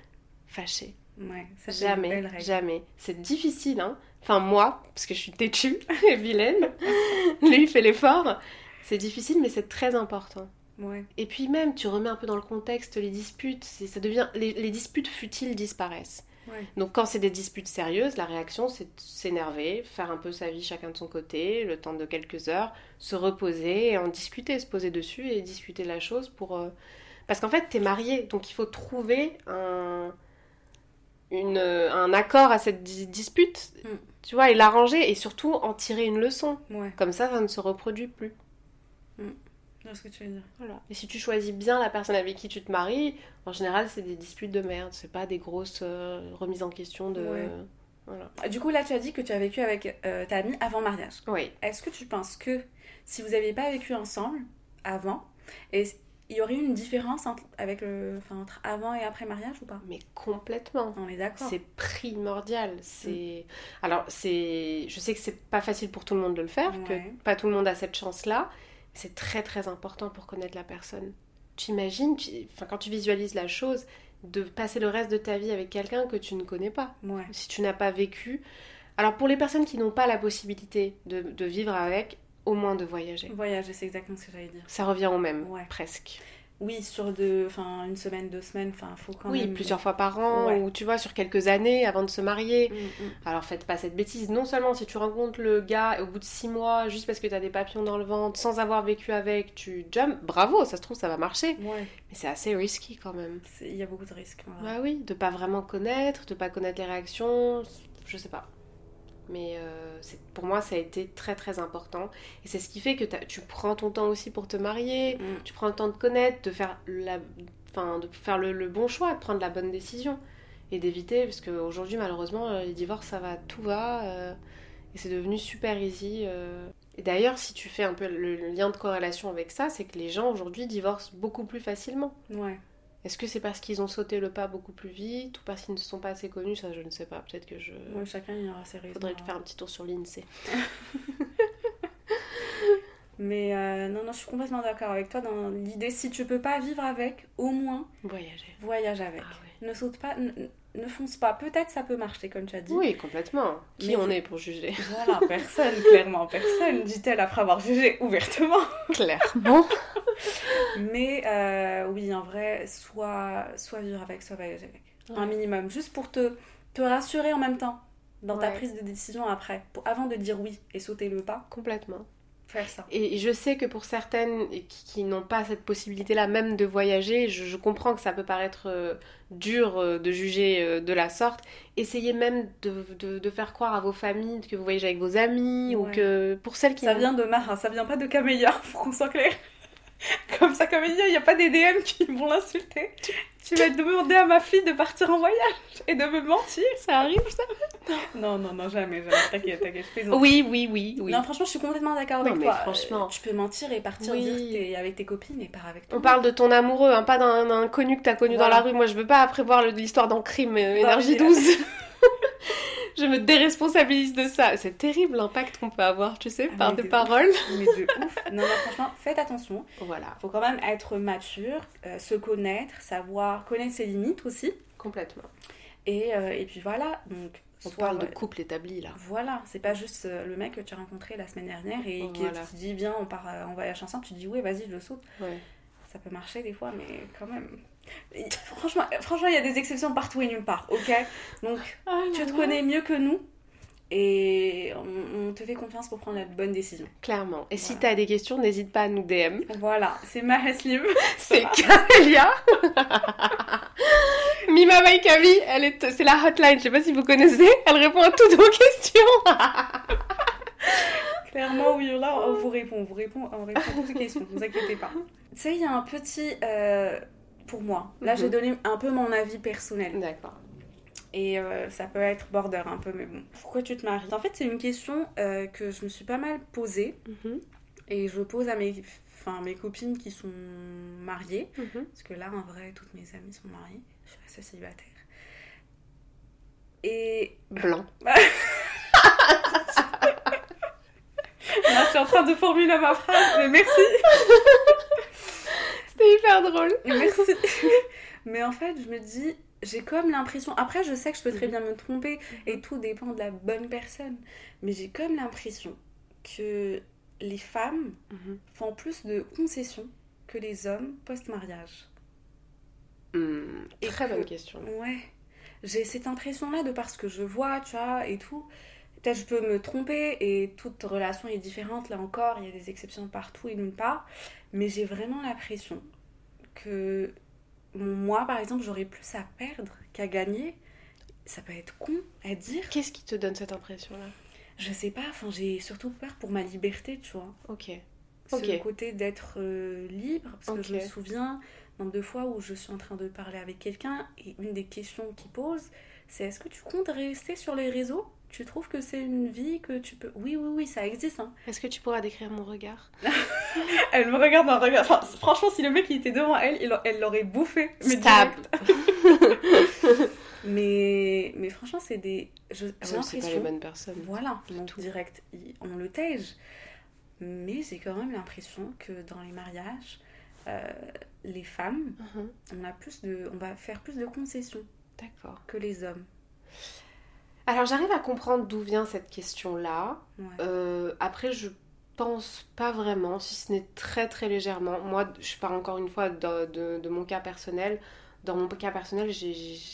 [SPEAKER 2] fâché.
[SPEAKER 1] Ouais, ça une
[SPEAKER 2] Jamais,
[SPEAKER 1] belle règle.
[SPEAKER 2] jamais. C'est difficile, hein. Enfin moi, parce que je suis têtue *laughs* et vilaine. *laughs* Lui il fait l'effort. C'est difficile, mais c'est très important.
[SPEAKER 1] Ouais.
[SPEAKER 2] Et puis même, tu remets un peu dans le contexte les disputes. Ça devient, les, les disputes futiles disparaissent.
[SPEAKER 1] Ouais.
[SPEAKER 2] Donc quand c'est des disputes sérieuses, la réaction c'est de s'énerver, faire un peu sa vie chacun de son côté, le temps de quelques heures, se reposer et en discuter, se poser dessus et discuter la chose pour... euh, Parce qu'en fait, t'es marié, donc il faut trouver un, une, un accord à cette di- dispute,
[SPEAKER 1] Mm.
[SPEAKER 2] tu vois, et l'arranger et surtout en tirer une leçon.
[SPEAKER 1] Ouais,
[SPEAKER 2] Comme ça, ça ne se reproduit plus.
[SPEAKER 1] je vois ce que tu veux dire.
[SPEAKER 2] Voilà. Et si tu choisis bien la personne avec qui tu te maries, en général, c'est des disputes de merde. C'est pas des grosses euh, remises en question de.
[SPEAKER 1] Ouais.
[SPEAKER 2] Voilà.
[SPEAKER 1] Du coup, là, tu as dit que tu as vécu avec euh, ta amie avant mariage.
[SPEAKER 2] Oui.
[SPEAKER 1] Est-ce que tu penses que si vous n'aviez pas vécu ensemble avant, et il y aurait eu une différence entre, avec le, enfin, entre avant et après mariage ou pas?
[SPEAKER 2] Mais complètement.
[SPEAKER 1] On est d'accord.
[SPEAKER 2] C'est primordial. C'est alors c'est, je sais que c'est pas facile pour tout le monde de le faire,
[SPEAKER 1] Ouais.
[SPEAKER 2] que pas tout le monde a cette chance-là. C'est très très important pour connaître la personne. Tu imagines, tu- enfin quand tu visualises la chose, de passer le reste de ta vie avec quelqu'un que tu ne connais pas,
[SPEAKER 1] Ouais.
[SPEAKER 2] si tu n'as pas vécu. Alors pour les personnes qui n'ont pas la possibilité de, de vivre avec, au moins de voyager.
[SPEAKER 1] Voyager, c'est exactement ce que j'allais dire.
[SPEAKER 2] Ça revient au même,
[SPEAKER 1] Ouais.
[SPEAKER 2] presque.
[SPEAKER 1] Oui, sur deux, enfin, une semaine, deux semaines, enfin, faut quand
[SPEAKER 2] oui,
[SPEAKER 1] même.
[SPEAKER 2] plusieurs fois par an,
[SPEAKER 1] Ouais.
[SPEAKER 2] ou tu vois, sur quelques années avant de se marier.
[SPEAKER 1] Mm, mm.
[SPEAKER 2] Alors faites pas cette bêtise. Non seulement si tu rencontres le gars au bout de six mois, juste parce que t'as des papillons dans le ventre, sans avoir vécu avec, tu jump, bravo, ça se trouve ça va marcher.
[SPEAKER 1] Ouais,
[SPEAKER 2] Mais c'est assez risky quand même.
[SPEAKER 1] il y a beaucoup de risques.
[SPEAKER 2] Bah oui, de pas vraiment connaître, de pas connaître les réactions, je sais pas. Mais euh, pour moi, ça a été très très important. Et c'est ce qui fait que tu prends ton temps aussi pour te marier,
[SPEAKER 1] Mm.
[SPEAKER 2] tu prends le temps de connaître, de faire, la... enfin, de faire le, le bon choix, de prendre la bonne décision. Et d'éviter, parce qu'aujourd'hui, malheureusement, euh, les divorces, ça va, tout va. euh, et c'est devenu super easy. euh. Et d'ailleurs, si tu fais un peu le, le lien de corrélation avec ça, c'est que les gens aujourd'hui divorcent beaucoup plus facilement.
[SPEAKER 1] Ouais.
[SPEAKER 2] Est-ce que c'est parce qu'ils ont sauté le pas beaucoup plus vite ou parce qu'ils ne se sont pas assez connus? Ça, je ne sais pas. Peut-être que je.
[SPEAKER 1] Ouais, chacun il aura ses raisons.
[SPEAKER 2] Faudrait
[SPEAKER 1] hein.
[SPEAKER 2] faire un petit tour sur l'INSEE. *laughs*
[SPEAKER 1] Mais euh, non, non, je suis complètement d'accord avec toi dans l'idée si tu peux pas vivre avec, au moins
[SPEAKER 2] Voyager.
[SPEAKER 1] voyage avec.
[SPEAKER 2] Ah ouais.
[SPEAKER 1] Ne saute pas, ne, fonce pas. Peut-être ça peut marcher comme tu as dit.
[SPEAKER 2] Oui, complètement. Qui
[SPEAKER 1] Mais-
[SPEAKER 2] on est pour juger?
[SPEAKER 1] Voilà, personne, *laughs* clairement personne, dit-elle après avoir jugé ouvertement. *laughs*
[SPEAKER 2] Clairement.
[SPEAKER 1] Mais euh, oui, en vrai, soit, soit vivre avec, soit voyager avec. Un minimum, juste pour te, te rassurer en même temps dans ta prise de décision après. Pour, avant de dire oui et sauter le pas,
[SPEAKER 2] Complètement.
[SPEAKER 1] Faire ça.
[SPEAKER 2] Et je sais que pour certaines qui, qui n'ont pas cette possibilité-là même de voyager, je, je comprends que ça peut paraître euh, dur euh, de juger euh, de la sorte. Essayez même de, de- de faire croire à vos familles que vous voyagez avec vos amis ou que pour celles qui
[SPEAKER 1] Ça vient de Marin, ça vient pas de Camélia, *laughs* pour qu'on soit clair. *laughs* Comme ça, Camélia, il n'y a pas des DM qui vont l'insulter. Tu vas demander à ma fille de partir en voyage et de me mentir.
[SPEAKER 2] ça arrive ça
[SPEAKER 1] Non, non, non, jamais, jamais. T'inquiète, t'inquiète, je plaisante.
[SPEAKER 2] Oui, oui, oui, oui.
[SPEAKER 1] Non, franchement, je suis complètement d'accord avec
[SPEAKER 2] mais
[SPEAKER 1] toi.
[SPEAKER 2] franchement.
[SPEAKER 1] Tu peux mentir et partir
[SPEAKER 2] Oui.
[SPEAKER 1] dire t'es avec tes copines et pas avec toi.
[SPEAKER 2] On parle de ton amoureux, hein, pas d'un inconnu que t'as connu
[SPEAKER 1] Voilà.
[SPEAKER 2] dans la rue. Moi, je veux pas prévoir l'histoire d'un crime euh, énergie
[SPEAKER 1] mais-
[SPEAKER 2] 12. *laughs* je me déresponsabilise de ça. C'est terrible l'impact qu'on peut avoir, tu sais,
[SPEAKER 1] Ah,
[SPEAKER 2] par
[SPEAKER 1] mais
[SPEAKER 2] des
[SPEAKER 1] de ouf.
[SPEAKER 2] paroles.
[SPEAKER 1] Mais de ouf. *laughs* Non, non, franchement, faites attention.
[SPEAKER 2] Voilà,
[SPEAKER 1] Faut quand même être mature, euh, se connaître, savoir connaître ses limites aussi.
[SPEAKER 2] complètement.
[SPEAKER 1] Et, euh, et puis voilà, donc.
[SPEAKER 2] On
[SPEAKER 1] soit-
[SPEAKER 2] parle de couple établi là.
[SPEAKER 1] Voilà, c'est pas juste euh, le mec que tu as rencontré la semaine dernière et qui te dit bien on part euh, en voyage ensemble, tu dis oui vas-y je le saute.
[SPEAKER 2] Ouais.
[SPEAKER 1] Ça peut marcher des fois mais quand même. Franchement, franchement il y a des exceptions partout et nulle part, ok? Donc *laughs* tu te connais mieux que nous et on, on te fait confiance pour prendre la bonne décision.
[SPEAKER 2] Clairement. Et si
[SPEAKER 1] Voilà.
[SPEAKER 2] t'as des questions, n'hésite pas à nous DM.
[SPEAKER 1] Voilà, c'est Mareslim. *laughs*
[SPEAKER 2] C'est Camélia. *laughs* Mima Maikavi, elle est, c'est la hotline. Je sais pas si vous connaissez. Elle répond à toutes vos questions.
[SPEAKER 1] Clairement, oui, là, on vous répond, on vous répond, on répond à toutes ces questions, ne vous inquiétez pas. Tu sais, il y a un petit. euh, pour moi, là,
[SPEAKER 2] Mhm.
[SPEAKER 1] j'ai donné un peu mon avis personnel.
[SPEAKER 2] D'accord.
[SPEAKER 1] Et euh, ça peut être border un peu, mais bon. Pourquoi tu te maries? En fait, c'est une question euh, que je me suis pas mal posée.
[SPEAKER 2] Mhm,
[SPEAKER 1] Et je pose à mes, enfin, mes copines qui sont mariées.
[SPEAKER 2] mhm.
[SPEAKER 1] Parce que là, en vrai, toutes mes amies sont mariées. Je suis restée célibataire. Et
[SPEAKER 2] Blanc. *laughs*
[SPEAKER 1] là, je suis en train de formuler ma phrase, mais merci. *laughs*
[SPEAKER 2] C'était hyper drôle.
[SPEAKER 1] Merci. *laughs* Mais en fait, je me dis, j'ai comme l'impression. Après, je sais que je peux très bien me tromper et tout dépend de la bonne personne. Mais j'ai comme l'impression que les femmes
[SPEAKER 2] Mhm.
[SPEAKER 1] font plus de concessions que les hommes post-mariage.
[SPEAKER 2] Hmm, très
[SPEAKER 1] que-
[SPEAKER 2] bonne question.
[SPEAKER 1] Ouais. J'ai cette impression-là de parce que je vois, tu vois, et tout. Peut-être je peux me tromper et toute relation est différente. Là encore, il y a des exceptions partout et nulle part. Mais j'ai vraiment l'impression que moi, par exemple, j'aurais plus à perdre qu'à gagner. Ça peut être con à dire.
[SPEAKER 2] Qu'est-ce qui te donne cette impression-là?
[SPEAKER 1] Je sais pas, enfin, j'ai surtout peur pour ma liberté, tu vois.
[SPEAKER 2] Ok.
[SPEAKER 1] Ce
[SPEAKER 2] Ok.
[SPEAKER 1] côté d'être euh, libre. Parce que je me souviens, nombre de fois où je suis en train de parler avec quelqu'un et une des questions qu'il pose, c'est est-ce que tu comptes rester sur les réseaux? Tu trouves que c'est une vie que tu peux. Oui, oui, oui, ça existe. Hein.
[SPEAKER 2] Est-ce que tu pourras décrire mon regard? *laughs*
[SPEAKER 1] Elle me regarde d'un regard. Enfin, franchement, si le mec il était devant elle, il- elle l'aurait bouffé. Mais direct. *laughs* Mais, mais franchement, c'est des. je-
[SPEAKER 2] Ah c'est pas les bonnes personnes.
[SPEAKER 1] Voilà, donc direct, il- on le tège. Mais j'ai quand même l'impression que dans les mariages, euh, les femmes,
[SPEAKER 2] Mhm.
[SPEAKER 1] on, a plus de, on va faire plus de concessions que les hommes.
[SPEAKER 2] Alors j'arrive à comprendre d'où vient cette question-là.
[SPEAKER 1] Ouais.
[SPEAKER 2] Euh, après, je pense pas vraiment, si ce n'est très très légèrement. Moi, je parle encore une fois de, de- de mon cas personnel. Dans mon cas personnel, je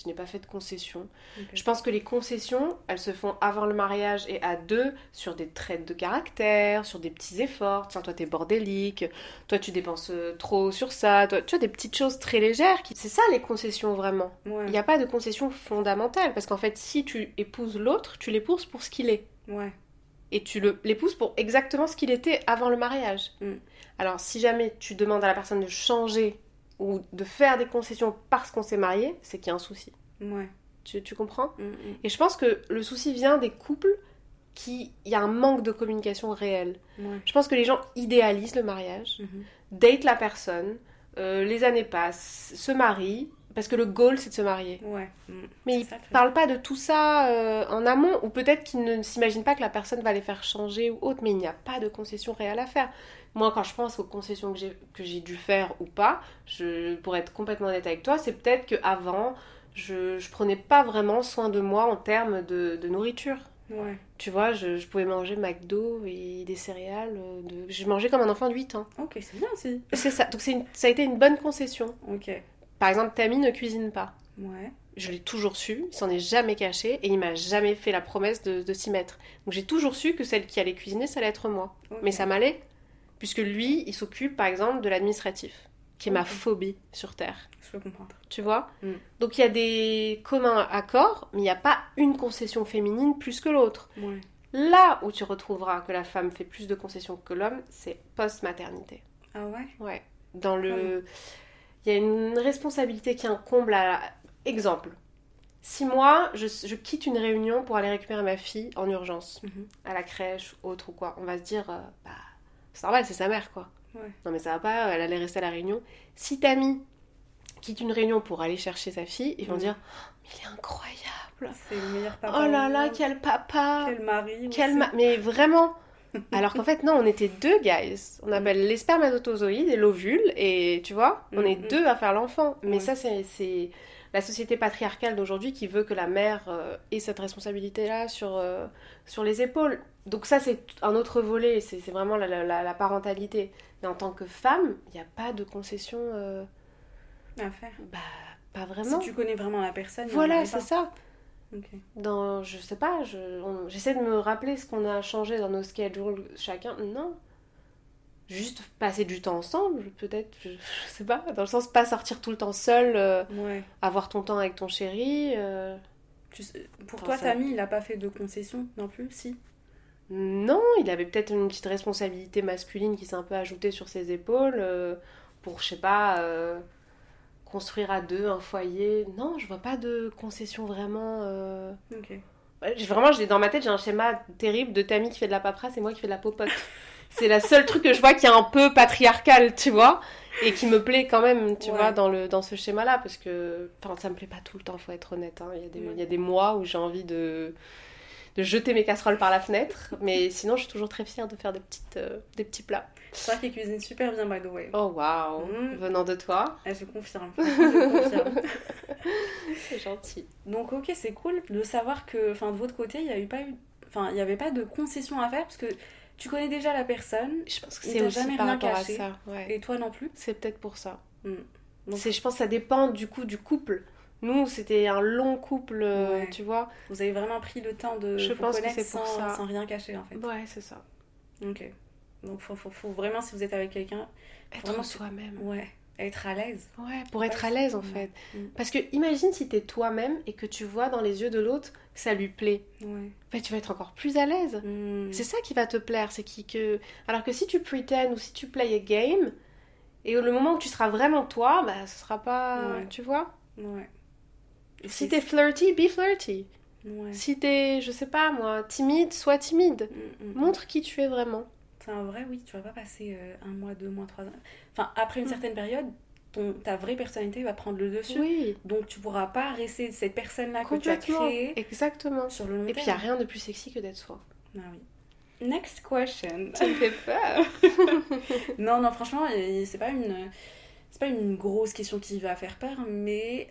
[SPEAKER 2] n'ai pas fait de concessions. Je pense que les concessions, elles se font avant le mariage et à deux sur des traits de caractère, sur des petits efforts. Tiens, toi, t'es bordélique, toi, tu dépenses euh, trop sur ça. Toi, tu vois, des petites choses très légères. qui- C'est ça les concessions vraiment.
[SPEAKER 1] Ouais.
[SPEAKER 2] Il n'y a pas de concession fondamentale parce qu'en fait, si tu épouses l'autre, tu l'épouses pour ce qu'il est.
[SPEAKER 1] Ouais.
[SPEAKER 2] Et tu l'épouses pour exactement ce qu'il était avant le mariage.
[SPEAKER 1] Mm.
[SPEAKER 2] Alors, si jamais tu demandes à la personne de changer ou de faire des concessions parce qu'on s'est marié, c'est qu'il y a un souci.
[SPEAKER 1] Ouais.
[SPEAKER 2] Tu, tu comprends?
[SPEAKER 1] Mm, mm.
[SPEAKER 2] Et je pense que le souci vient des couples qui. Il y a un manque de communication réelle.
[SPEAKER 1] Ouais.
[SPEAKER 2] Je pense que les gens idéalisent le mariage,
[SPEAKER 1] Mhm.
[SPEAKER 2] datent la personne, euh, les années passent, se marient, parce que le goal c'est de se marier.
[SPEAKER 1] Ouais.
[SPEAKER 2] Mais ils
[SPEAKER 1] truc.
[SPEAKER 2] parlent pas de tout ça euh, en amont, ou peut-être qu'ils ne s'imaginent pas que la personne va les faire changer ou autre, mais il n'y a pas de concession réelle à faire. Moi, quand je pense aux concessions que j'ai, dû faire ou pas, je, pour être complètement honnête avec toi, c'est peut-être qu'avant, je, je prenais pas vraiment soin de moi en termes de, de nourriture.
[SPEAKER 1] Ouais.
[SPEAKER 2] Tu vois, je, je pouvais manger McDo et des céréales. euh, De... Je mangeais comme un enfant de 8 ans.
[SPEAKER 1] Ok, c'est bien aussi.
[SPEAKER 2] C'est ça. Donc une- ça a été une bonne concession.
[SPEAKER 1] Ok.
[SPEAKER 2] Par exemple, Tammy ne cuisine pas.
[SPEAKER 1] Ouais.
[SPEAKER 2] Je l'ai toujours su, il s'en est jamais caché et il m'a jamais fait la promesse de, de s'y mettre. Donc j'ai toujours su que celle qui allait cuisiner, ça allait être moi. Mais ça m'allait, puisque lui, il s'occupe par exemple de l'administratif, qui est ma phobie sur Terre.
[SPEAKER 1] Je peux comprendre.
[SPEAKER 2] Tu vois?
[SPEAKER 1] Mm.
[SPEAKER 2] Donc il y a des communs accords, mais il n'y a pas une concession féminine plus que l'autre.
[SPEAKER 1] Ouais.
[SPEAKER 2] Là où tu retrouveras que la femme fait plus de concessions que l'homme, c'est post-maternité.
[SPEAKER 1] Ah ouais?
[SPEAKER 2] Ouais. Dans le. Il y a une responsabilité qui incombe à. Exemple. Si moi, je, je quitte une réunion pour aller récupérer ma fille en urgence,
[SPEAKER 1] Mhm.
[SPEAKER 2] à la crèche, autre ou quoi, on va se dire, euh, bah, c'est normal, c'est sa mère, quoi.
[SPEAKER 1] Ouais.
[SPEAKER 2] Non, mais ça va pas, elle allait rester à la réunion. Si Tammy quitte une réunion pour aller chercher sa fille, ils vont
[SPEAKER 1] Mhm.
[SPEAKER 2] dire, Oh, mais il est incroyable.
[SPEAKER 1] C'est le meilleur papa.
[SPEAKER 2] Oh là là, quel papa.
[SPEAKER 1] Quel mari.
[SPEAKER 2] Quel ma- Mais vraiment *laughs* Alors qu'en fait, non, on était deux, guys. On appelle les spermatozoïdes et l'ovule, et tu vois, on est
[SPEAKER 1] Mhm.
[SPEAKER 2] deux à faire l'enfant. Mais ça, c'est la société patriarcale d'aujourd'hui qui veut que la mère euh, ait cette responsabilité-là sur, euh, sur les épaules. Donc ça, c'est un autre volet, c'est vraiment la, la- la parentalité. Mais en tant que femme, il n'y a pas de concession... euh,
[SPEAKER 1] À faire.
[SPEAKER 2] bah, pas vraiment.
[SPEAKER 1] Si tu connais vraiment la personne.
[SPEAKER 2] Voilà, c'est ça.
[SPEAKER 1] Ok.
[SPEAKER 2] Dans, je sais pas, je- j'essaie de me rappeler ce qu'on a changé dans nos schedules chacun. Non. Juste passer du temps ensemble, peut-être, je, je sais pas, dans le sens pas sortir tout le temps seul, euh,
[SPEAKER 1] Ouais.
[SPEAKER 2] avoir ton temps avec ton chéri. euh.
[SPEAKER 1] Tu sais- pour toi,
[SPEAKER 2] ça-
[SPEAKER 1] Tammy, il a pas fait de concession non plus Si?
[SPEAKER 2] Non, il avait peut-être une petite responsabilité masculine qui s'est un peu ajoutée sur ses épaules euh, pour, je sais pas, construire à deux un foyer. Non, je vois pas de concession vraiment. euh.
[SPEAKER 1] Ok.
[SPEAKER 2] Ouais, j'ai- Vraiment, j'ai dans ma tête, j'ai un schéma terrible de Tammy qui fait de la paperasse et moi qui fais de la popote. *laughs* C'est la seule truc que je vois qui est un peu patriarcal, tu vois, et qui me plaît quand même, tu
[SPEAKER 1] Ouais.
[SPEAKER 2] vois, dans, le, dans ce schéma-là, parce que, enfin, ça me plaît pas tout le temps, faut être honnête. hein. Il, y a des,
[SPEAKER 1] Ouais.
[SPEAKER 2] il y a des mois où j'ai envie de, de jeter mes casseroles par la fenêtre, mais sinon, je suis toujours très fière de faire des, petites, euh, des petits plats.
[SPEAKER 1] C'est vrai qu'il cuisine super bien, by the way.
[SPEAKER 2] Oh waouh,
[SPEAKER 1] Mm.
[SPEAKER 2] venant de toi,
[SPEAKER 1] Ah, je confirme. je *laughs* confirme.
[SPEAKER 2] c'est gentil.
[SPEAKER 1] Donc ok, c'est cool de savoir que, enfin, de votre côté, il y a eu pas eu, enfin, il y avait pas de concession à faire parce que tu connais déjà la personne
[SPEAKER 2] Je pense que c'est aussi
[SPEAKER 1] jamais
[SPEAKER 2] par
[SPEAKER 1] rien
[SPEAKER 2] rapport
[SPEAKER 1] caché.
[SPEAKER 2] à ça. Ouais.
[SPEAKER 1] et toi non plus.
[SPEAKER 2] C'est peut-être pour ça.
[SPEAKER 1] Mm. Donc-
[SPEAKER 2] C'est, je pense que ça dépend du coup du couple. Nous, c'était un long couple, euh,
[SPEAKER 1] Ouais.
[SPEAKER 2] tu vois.
[SPEAKER 1] Vous avez vraiment pris le temps de
[SPEAKER 2] Je
[SPEAKER 1] vous
[SPEAKER 2] pense que
[SPEAKER 1] connaître
[SPEAKER 2] pour
[SPEAKER 1] sans,
[SPEAKER 2] ça.
[SPEAKER 1] sans rien cacher en fait.
[SPEAKER 2] Ouais, c'est ça.
[SPEAKER 1] Ok. Donc faut, faut, faut vraiment si vous êtes avec quelqu'un,
[SPEAKER 2] Être soi-même.
[SPEAKER 1] ouais, être à l'aise.
[SPEAKER 2] Ouais, pour être à l'aise en fait.
[SPEAKER 1] Mm.
[SPEAKER 2] Parce que imagine si t'es toi-même et que tu vois dans les yeux de l'autre que ça lui plaît.
[SPEAKER 1] Ouais.
[SPEAKER 2] Tu vas être encore plus à l'aise.
[SPEAKER 1] Mm.
[SPEAKER 2] C'est ça qui va te plaire. c'est qui que... Alors que si tu pretends ou si tu play a game, et le moment où tu seras vraiment toi, bah ce sera pas.
[SPEAKER 1] Ouais.
[SPEAKER 2] Tu vois
[SPEAKER 1] Ouais. Et
[SPEAKER 2] Si t'es flirty, be flirty.
[SPEAKER 1] Ouais.
[SPEAKER 2] Si t'es, je sais pas moi, timide, sois timide.
[SPEAKER 1] Mm.
[SPEAKER 2] Montre qui tu es vraiment.
[SPEAKER 1] C'est un vrai oui, tu vas pas passer euh, un mois, deux mois, trois ans. Enfin, après une
[SPEAKER 2] Mm.
[SPEAKER 1] certaine période, ton, ta vraie personnalité va prendre le dessus.
[SPEAKER 2] Oui,
[SPEAKER 1] Donc tu pourras pas rester cette personne-là que tu as créée
[SPEAKER 2] Exactement.
[SPEAKER 1] sur le long
[SPEAKER 2] Et puis, il n'y a rien de plus sexy que d'être soi.
[SPEAKER 1] Ah oui. Next question.
[SPEAKER 2] Ça me fait peur. *laughs*
[SPEAKER 1] non, non, franchement, euh, c'est pas une, c'est pas une grosse question qui va faire peur, mais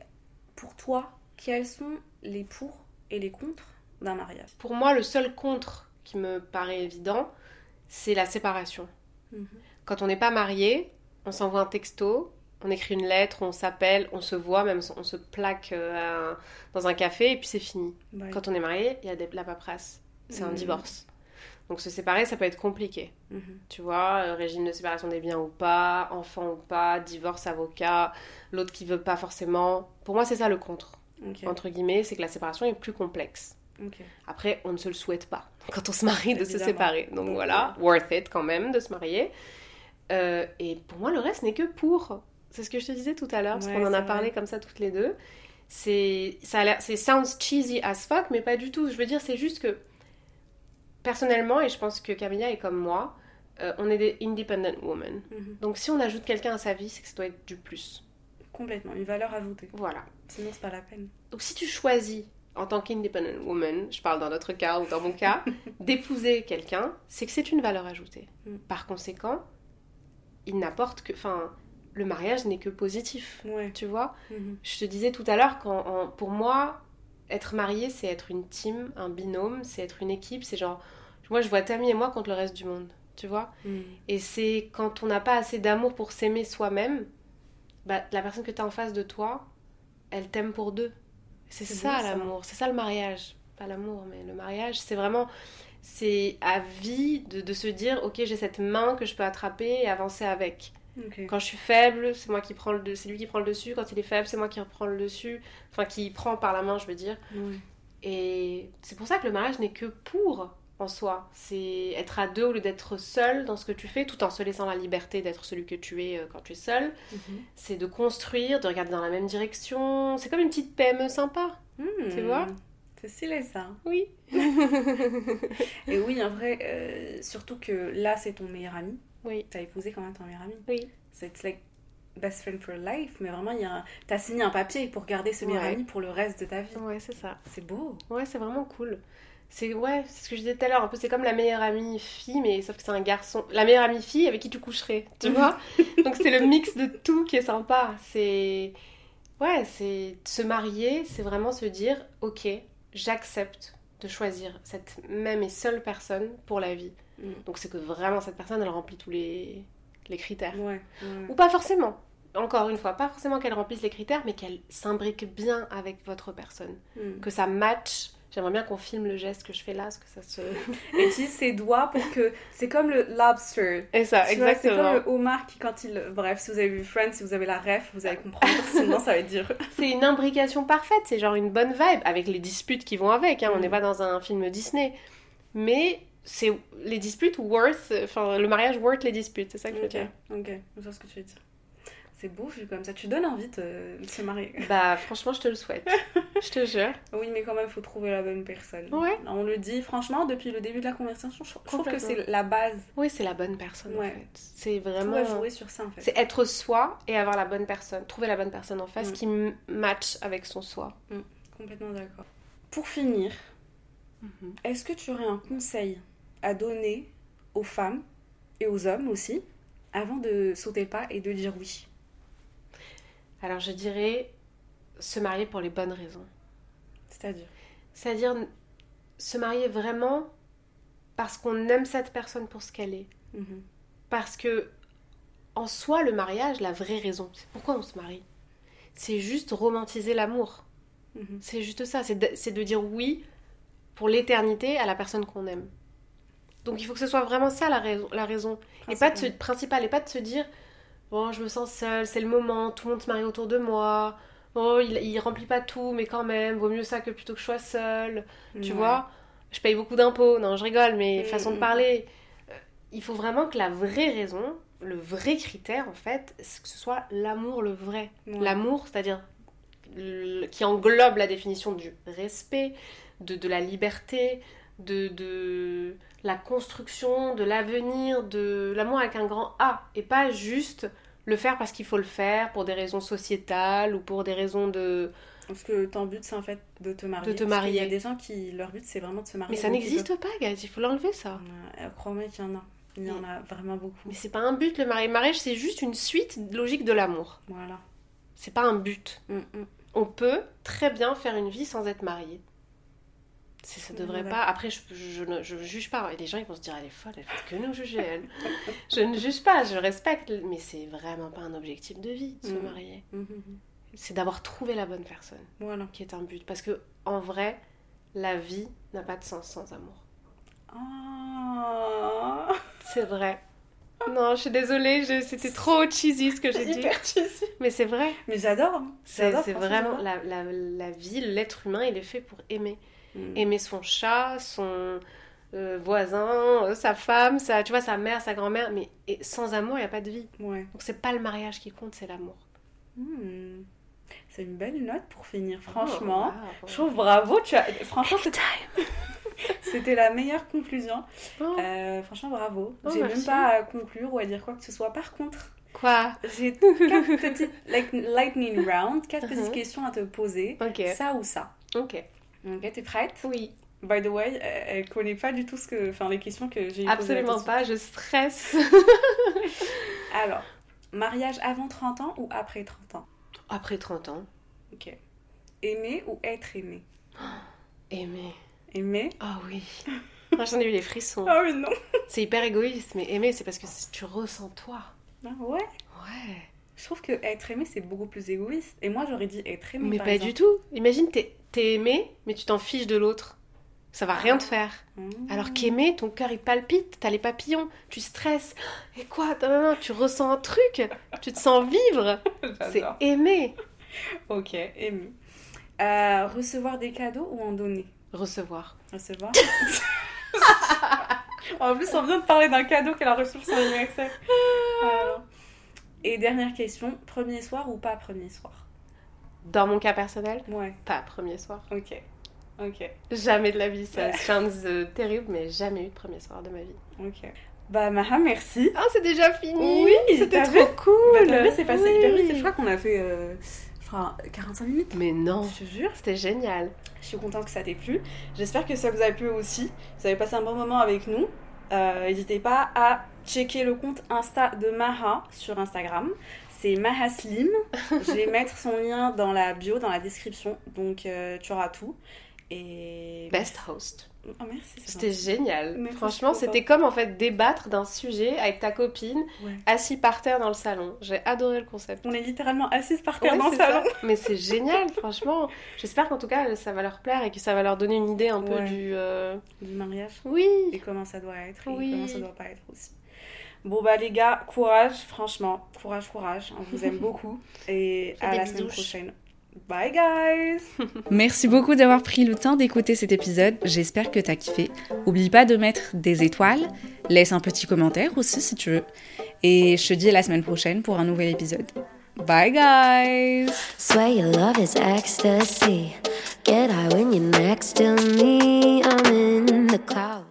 [SPEAKER 1] pour toi, quels sont les pour et les contre d'un mariage?
[SPEAKER 2] Pour moi, le seul contre qui me paraît évident, c'est la séparation.
[SPEAKER 1] Mhm.
[SPEAKER 2] Quand on n'est pas marié, on s'envoie un texto, on écrit une lettre, on s'appelle, on se voit, même on se plaque euh, dans un café et puis c'est fini. Quand on est marié, il y a des, la paperasse. C'est un
[SPEAKER 1] Mhm.
[SPEAKER 2] divorce. Donc se séparer, ça peut être compliqué.
[SPEAKER 1] mhm.
[SPEAKER 2] Tu vois, euh, régime de séparation des biens ou pas, enfant ou pas, divorce, avocat, l'autre qui veut pas forcément. Pour moi, c'est ça le contre, entre guillemets, c'est que la séparation est plus complexe. Après, on ne se le souhaite pas *laughs* quand on se marie de se séparer. Donc
[SPEAKER 1] Donc,
[SPEAKER 2] voilà, worth it quand même de se marier. Euh, et pour moi, le reste n'est que pour. C'est ce que je te disais tout à l'heure, parce
[SPEAKER 1] Ouais,
[SPEAKER 2] qu'on en a parlé
[SPEAKER 1] vrai.
[SPEAKER 2] comme ça toutes les deux. C'est, ça a c'est sounds cheesy as fuck, mais pas du tout. Je veux dire, c'est juste que personnellement, et je pense que Camilla est comme moi, euh, on est des independent women.
[SPEAKER 1] Mhm.
[SPEAKER 2] Donc si on ajoute quelqu'un à sa vie, c'est que ça doit être du plus.
[SPEAKER 1] Complètement, une valeur ajoutée.
[SPEAKER 2] Voilà.
[SPEAKER 1] Sinon, c'est pas la peine.
[SPEAKER 2] Donc si tu choisis, en tant qu'independent woman, je parle dans notre cas ou dans mon cas, *laughs* d'épouser quelqu'un, c'est que c'est une valeur ajoutée.
[SPEAKER 1] Mm.
[SPEAKER 2] Par conséquent, il n'apporte que... Enfin, le mariage n'est que positif,
[SPEAKER 1] Ouais.
[SPEAKER 2] tu vois
[SPEAKER 1] Mhm.
[SPEAKER 2] Je te disais tout à l'heure, quand en- pour moi, être marié, c'est être une team, un binôme, c'est être une équipe, c'est genre... Moi, je vois Tammy et moi contre le reste du monde, tu vois
[SPEAKER 1] Mhm.
[SPEAKER 2] et c'est quand on n'a pas assez d'amour pour s'aimer soi-même, bah, la personne que tu as en face de toi, elle t'aime pour deux. C'est ça l'amour, c'est ça le mariage. Pas l'amour, mais le mariage, c'est vraiment. C'est à vie de, de se dire ok, j'ai cette main que je peux attraper et avancer avec. Quand je suis faible, c'est moi qui prends le c'est lui qui prend le dessus. Quand il est faible, c'est moi qui reprends le dessus. Enfin, qui prend par la main, je veux dire. Et c'est pour ça que le mariage n'est que pour en soi. C'est être à deux au lieu d'être seul dans ce que tu fais, tout en se laissant la liberté d'être celui que tu es euh, quand tu es seul.
[SPEAKER 1] Mhm.
[SPEAKER 2] C'est de construire, de regarder dans la même direction. C'est comme une petite PME sympa.
[SPEAKER 1] Mhm.
[SPEAKER 2] Tu vois?
[SPEAKER 1] C'est stylé ça.
[SPEAKER 2] Oui. *laughs*
[SPEAKER 1] Et oui, en vrai, euh, surtout que là, c'est ton meilleur ami.
[SPEAKER 2] Oui.
[SPEAKER 1] T'as épousé quand même ton meilleur ami.
[SPEAKER 2] Oui.
[SPEAKER 1] C'est like best friend for life, mais vraiment, il y a un... t'as signé un papier pour garder ce meilleur
[SPEAKER 2] Ouais.
[SPEAKER 1] ami pour le reste de ta vie.
[SPEAKER 2] Ouais, c'est ça.
[SPEAKER 1] C'est beau.
[SPEAKER 2] Ouais, c'est vraiment cool. C'est ouais, c'est ce que je disais tout à l'heure. Un peu, c'est comme la meilleure amie fille, mais sauf que c'est un garçon. La meilleure amie fille avec qui tu coucherais, tu vois *laughs* Donc c'est le mix de tout qui est sympa. C'est ouais, c'est se marier, c'est vraiment se dire, ok, j'accepte de choisir cette même et seule personne pour la vie.
[SPEAKER 1] Mm.
[SPEAKER 2] Donc c'est que vraiment cette personne, elle remplit tous les les critères.
[SPEAKER 1] Ouais. ouais.
[SPEAKER 2] Ou pas forcément. Encore une fois, pas forcément qu'elle remplisse les critères, mais qu'elle s'imbrique bien avec votre personne.
[SPEAKER 1] Mm.
[SPEAKER 2] Que ça match. J'aimerais bien qu'on filme le geste que je fais là, parce que ça se... *laughs*
[SPEAKER 1] Et utilise ses doigts pour que. C'est comme le lobster.
[SPEAKER 2] Et ça,
[SPEAKER 1] Tu vois, C'est
[SPEAKER 2] exactement.
[SPEAKER 1] comme le homard qui, quand il. Bref, si vous avez vu Friends, si vous avez la ref, vous allez comprendre. *laughs* Sinon, ça va être dur.
[SPEAKER 2] C'est une imbrication parfaite, c'est genre une bonne vibe, avec les disputes qui vont avec, hein, on
[SPEAKER 1] Mm.
[SPEAKER 2] n'est pas dans un film Disney. Mais c'est les disputes worth, enfin le mariage worth les disputes, c'est ça que je veux
[SPEAKER 1] Ok,
[SPEAKER 2] dire.
[SPEAKER 1] ok, je vois ce que tu veux dire. C'est beau, vu comme ça. Tu donnes envie de, de se marier.
[SPEAKER 2] Bah franchement, je te le souhaite. *laughs* je te jure.
[SPEAKER 1] Oui, mais quand même, il faut trouver la bonne personne.
[SPEAKER 2] Ouais.
[SPEAKER 1] On le dit, franchement, depuis le début de la conversation, je, je trouve que c'est la base.
[SPEAKER 2] Oui, c'est la bonne personne en
[SPEAKER 1] Ouais.
[SPEAKER 2] fait. C'est
[SPEAKER 1] Tout
[SPEAKER 2] vraiment...
[SPEAKER 1] va jouer sur ça, en fait.
[SPEAKER 2] C'est être soi et avoir la bonne personne, trouver la bonne personne en face
[SPEAKER 1] Mm.
[SPEAKER 2] qui match avec son soi.
[SPEAKER 1] Complètement d'accord. Pour finir,
[SPEAKER 2] Mhm.
[SPEAKER 1] est-ce que tu aurais un conseil à donner aux femmes et aux hommes aussi avant de sauter le pas et de dire oui?
[SPEAKER 2] Alors je dirais se marier pour les bonnes raisons.
[SPEAKER 1] C'est-à-dire
[SPEAKER 2] C'est-à-dire se marier vraiment parce qu'on aime cette personne pour ce qu'elle est.
[SPEAKER 1] Mhm.
[SPEAKER 2] Parce que en soi, le mariage, la vraie raison, c'est pourquoi on se marie. C'est juste romantiser l'amour.
[SPEAKER 1] Mhm.
[SPEAKER 2] C'est juste ça, c'est de, dire oui pour l'éternité à la personne qu'on aime. Donc il faut que ce soit vraiment ça la raison. La raison. Et pas de se, principal, et pas de se dire bon, je me sens seule, c'est le moment, tout le monde se marie autour de moi. Oh, il, il remplit pas tout, mais quand même, vaut mieux ça que plutôt que je sois seule. Tu
[SPEAKER 1] Ouais.
[SPEAKER 2] vois Je paye beaucoup d'impôts. Non, je rigole, mais
[SPEAKER 1] Mm,
[SPEAKER 2] façon de
[SPEAKER 1] mm.
[SPEAKER 2] parler. Euh, Il faut vraiment que la vraie raison, le vrai critère en fait, c'est que ce soit l'amour le vrai.
[SPEAKER 1] Ouais.
[SPEAKER 2] L'amour, c'est-à-dire qui englobe la définition du respect, de, de la liberté, de, de la construction, de l'avenir, de l'amour avec un grand A, et pas juste le faire parce qu'il faut le faire pour des raisons sociétales ou pour des raisons de...
[SPEAKER 1] Parce que ton but, c'est en fait de te marier.
[SPEAKER 2] De te
[SPEAKER 1] Parce qu'il y a
[SPEAKER 2] marier.
[SPEAKER 1] des gens qui, leur but, c'est vraiment de se marier.
[SPEAKER 2] Mais ça n'existe pas, guys, il faut l'enlever ça.
[SPEAKER 1] Ouais, Crois-moi qu'il y en a. Il y en a vraiment beaucoup.
[SPEAKER 2] Mais c'est pas un but, le mariage. Le mariage, c'est juste une suite logique de l'amour.
[SPEAKER 1] Voilà.
[SPEAKER 2] C'est pas un but.
[SPEAKER 1] Mm, mm.
[SPEAKER 2] On peut très bien faire une vie sans être marié. Ça devrait pas. Après, je, je, ne je juge pas. Et les gens, ils vont se dire, elle est folle, elle fait que nous juger, elle. *laughs* je ne juge pas, je respecte. Mais c'est vraiment pas un objectif de vie de se
[SPEAKER 1] Mm.
[SPEAKER 2] marier.
[SPEAKER 1] Mhm, mhm.
[SPEAKER 2] C'est d'avoir trouvé la bonne personne
[SPEAKER 1] Voilà.
[SPEAKER 2] qui est un but. Parce que, en vrai, la vie n'a pas de sens sans amour.
[SPEAKER 1] Ah.
[SPEAKER 2] C'est vrai. Non, je suis désolée, c'était trop cheesy ce que j'ai dit.
[SPEAKER 1] Hyper cheesy.
[SPEAKER 2] Mais c'est vrai.
[SPEAKER 1] Mais j'adore.
[SPEAKER 2] C'est vraiment la, la, la vie, l'être humain, il est fait pour aimer.
[SPEAKER 1] Mm.
[SPEAKER 2] Aimer son chat, son euh, voisin, euh, sa femme, sa, tu vois, sa mère, sa grand-mère. Mais et sans amour, il n'y a pas de vie.
[SPEAKER 1] Ouais.
[SPEAKER 2] Donc c'est pas le mariage qui compte, c'est l'amour.
[SPEAKER 1] Hmm. C'est une belle note pour finir, franchement.
[SPEAKER 2] Oh, wow.
[SPEAKER 1] Je trouve bravo. Tu as... Franchement, c'était... *laughs* c'était la meilleure conclusion.
[SPEAKER 2] Oh,
[SPEAKER 1] Euh, franchement, bravo.
[SPEAKER 2] Oh,
[SPEAKER 1] J'ai même pas à conclure ou à dire quoi que ce soit. Par contre,
[SPEAKER 2] Quoi?
[SPEAKER 1] j'ai quatre petites lightning round, quatre petites
[SPEAKER 2] Mhm.
[SPEAKER 1] questions à te poser.
[SPEAKER 2] Ok.
[SPEAKER 1] Ça ou ça.
[SPEAKER 2] Ok.
[SPEAKER 1] Ok, t'es prête?
[SPEAKER 2] Oui.
[SPEAKER 1] By the way, elle, connaît pas du tout ce que, enfin les questions que j'ai posées.
[SPEAKER 2] Absolument pas, je stresse. *laughs*
[SPEAKER 1] Alors, mariage avant 30 ans ou après 30 ans?
[SPEAKER 2] Après 30 ans,
[SPEAKER 1] Ok. Aimer ou être aimé? *gasps*
[SPEAKER 2] Aimer.
[SPEAKER 1] Aimer
[SPEAKER 2] Ah oui. Moi, J'en ai eu les frissons. *laughs*
[SPEAKER 1] Ah oui, non.
[SPEAKER 2] C'est hyper égoïste, mais aimer, c'est parce que tu ressens toi.
[SPEAKER 1] Ah ouais?
[SPEAKER 2] Ouais.
[SPEAKER 1] Je trouve que être aimé c'est beaucoup plus égoïste. Et moi j'aurais dit être aimé.
[SPEAKER 2] Mais
[SPEAKER 1] par
[SPEAKER 2] pas
[SPEAKER 1] exemple.
[SPEAKER 2] du tout. Imagine, t'es t'es aimé, mais tu t'en fiches de l'autre. Ça va rien te faire.
[SPEAKER 1] Mmh.
[SPEAKER 2] Alors qu'aimer, ton cœur il palpite, t'as les papillons, tu stresses. Et quoi non, non, non, Tu ressens un truc, tu te sens vivre. *laughs* C'est aimer.
[SPEAKER 1] Ok, aimé. Euh, recevoir des cadeaux ou en donner?
[SPEAKER 2] Recevoir.
[SPEAKER 1] Recevoir. *laughs* en plus, on vient de parler d'un cadeau qu'elle a reçu son anniversaire. Alors. Et dernière question, premier soir ou pas premier soir?
[SPEAKER 2] Dans mon cas personnel,
[SPEAKER 1] Ouais,
[SPEAKER 2] pas premier soir.
[SPEAKER 1] ok. Ok,
[SPEAKER 2] Jamais de la vie, ça sounds euh, terrible, mais jamais eu de premier soir de ma vie.
[SPEAKER 1] ok. Bah Maha, merci.
[SPEAKER 2] Ah, c'est déjà fini
[SPEAKER 1] Oui,
[SPEAKER 2] C'était trop cool
[SPEAKER 1] Bah, c'est passé hyper vite.
[SPEAKER 2] Oui.
[SPEAKER 1] Je crois qu'on a fait, euh, je crois, 45 minutes.
[SPEAKER 2] Mais non,
[SPEAKER 1] Je te jure.
[SPEAKER 2] c'était génial.
[SPEAKER 1] Je suis contente que ça t'ait plu. J'espère que ça vous a plu aussi. Vous avez passé un bon moment avec nous. Euh, N'hésitez pas à checker le compte Insta de Maha sur Instagram. C'est Maha Slim. Je vais mettre son lien dans la bio, dans la description. Donc euh, tu auras tout. Et.
[SPEAKER 2] Best host.
[SPEAKER 1] Oh, merci.
[SPEAKER 2] C'était génial. Franchement, c'était comme en fait débattre d'un sujet avec ta copine,
[SPEAKER 1] Ouais.
[SPEAKER 2] assis par terre dans le salon. J'ai adoré le concept.
[SPEAKER 1] On est littéralement assises par terre
[SPEAKER 2] Ouais,
[SPEAKER 1] dans le salon.
[SPEAKER 2] ça. Mais c'est génial, franchement. J'espère qu'en tout cas, ça va leur plaire et que ça va leur donner une idée un peu du. euh,
[SPEAKER 1] Du mariage.
[SPEAKER 2] Oui.
[SPEAKER 1] Et comment ça doit être. Et
[SPEAKER 2] Oui.
[SPEAKER 1] comment ça doit pas être aussi. Bon bah les gars, courage, franchement, courage, courage. On vous aime *laughs* beaucoup et à la semaine prochaine. Bye guys *laughs*
[SPEAKER 3] Merci beaucoup d'avoir pris le temps d'écouter cet épisode. J'espère que t'as kiffé. Oublie pas de mettre des étoiles. Laisse un petit commentaire aussi si tu veux. Et je te dis à la semaine prochaine pour un nouvel épisode. Bye guys
[SPEAKER 4] Swear your love is ecstasy. Get high when you're next to me. I'm in the clouds.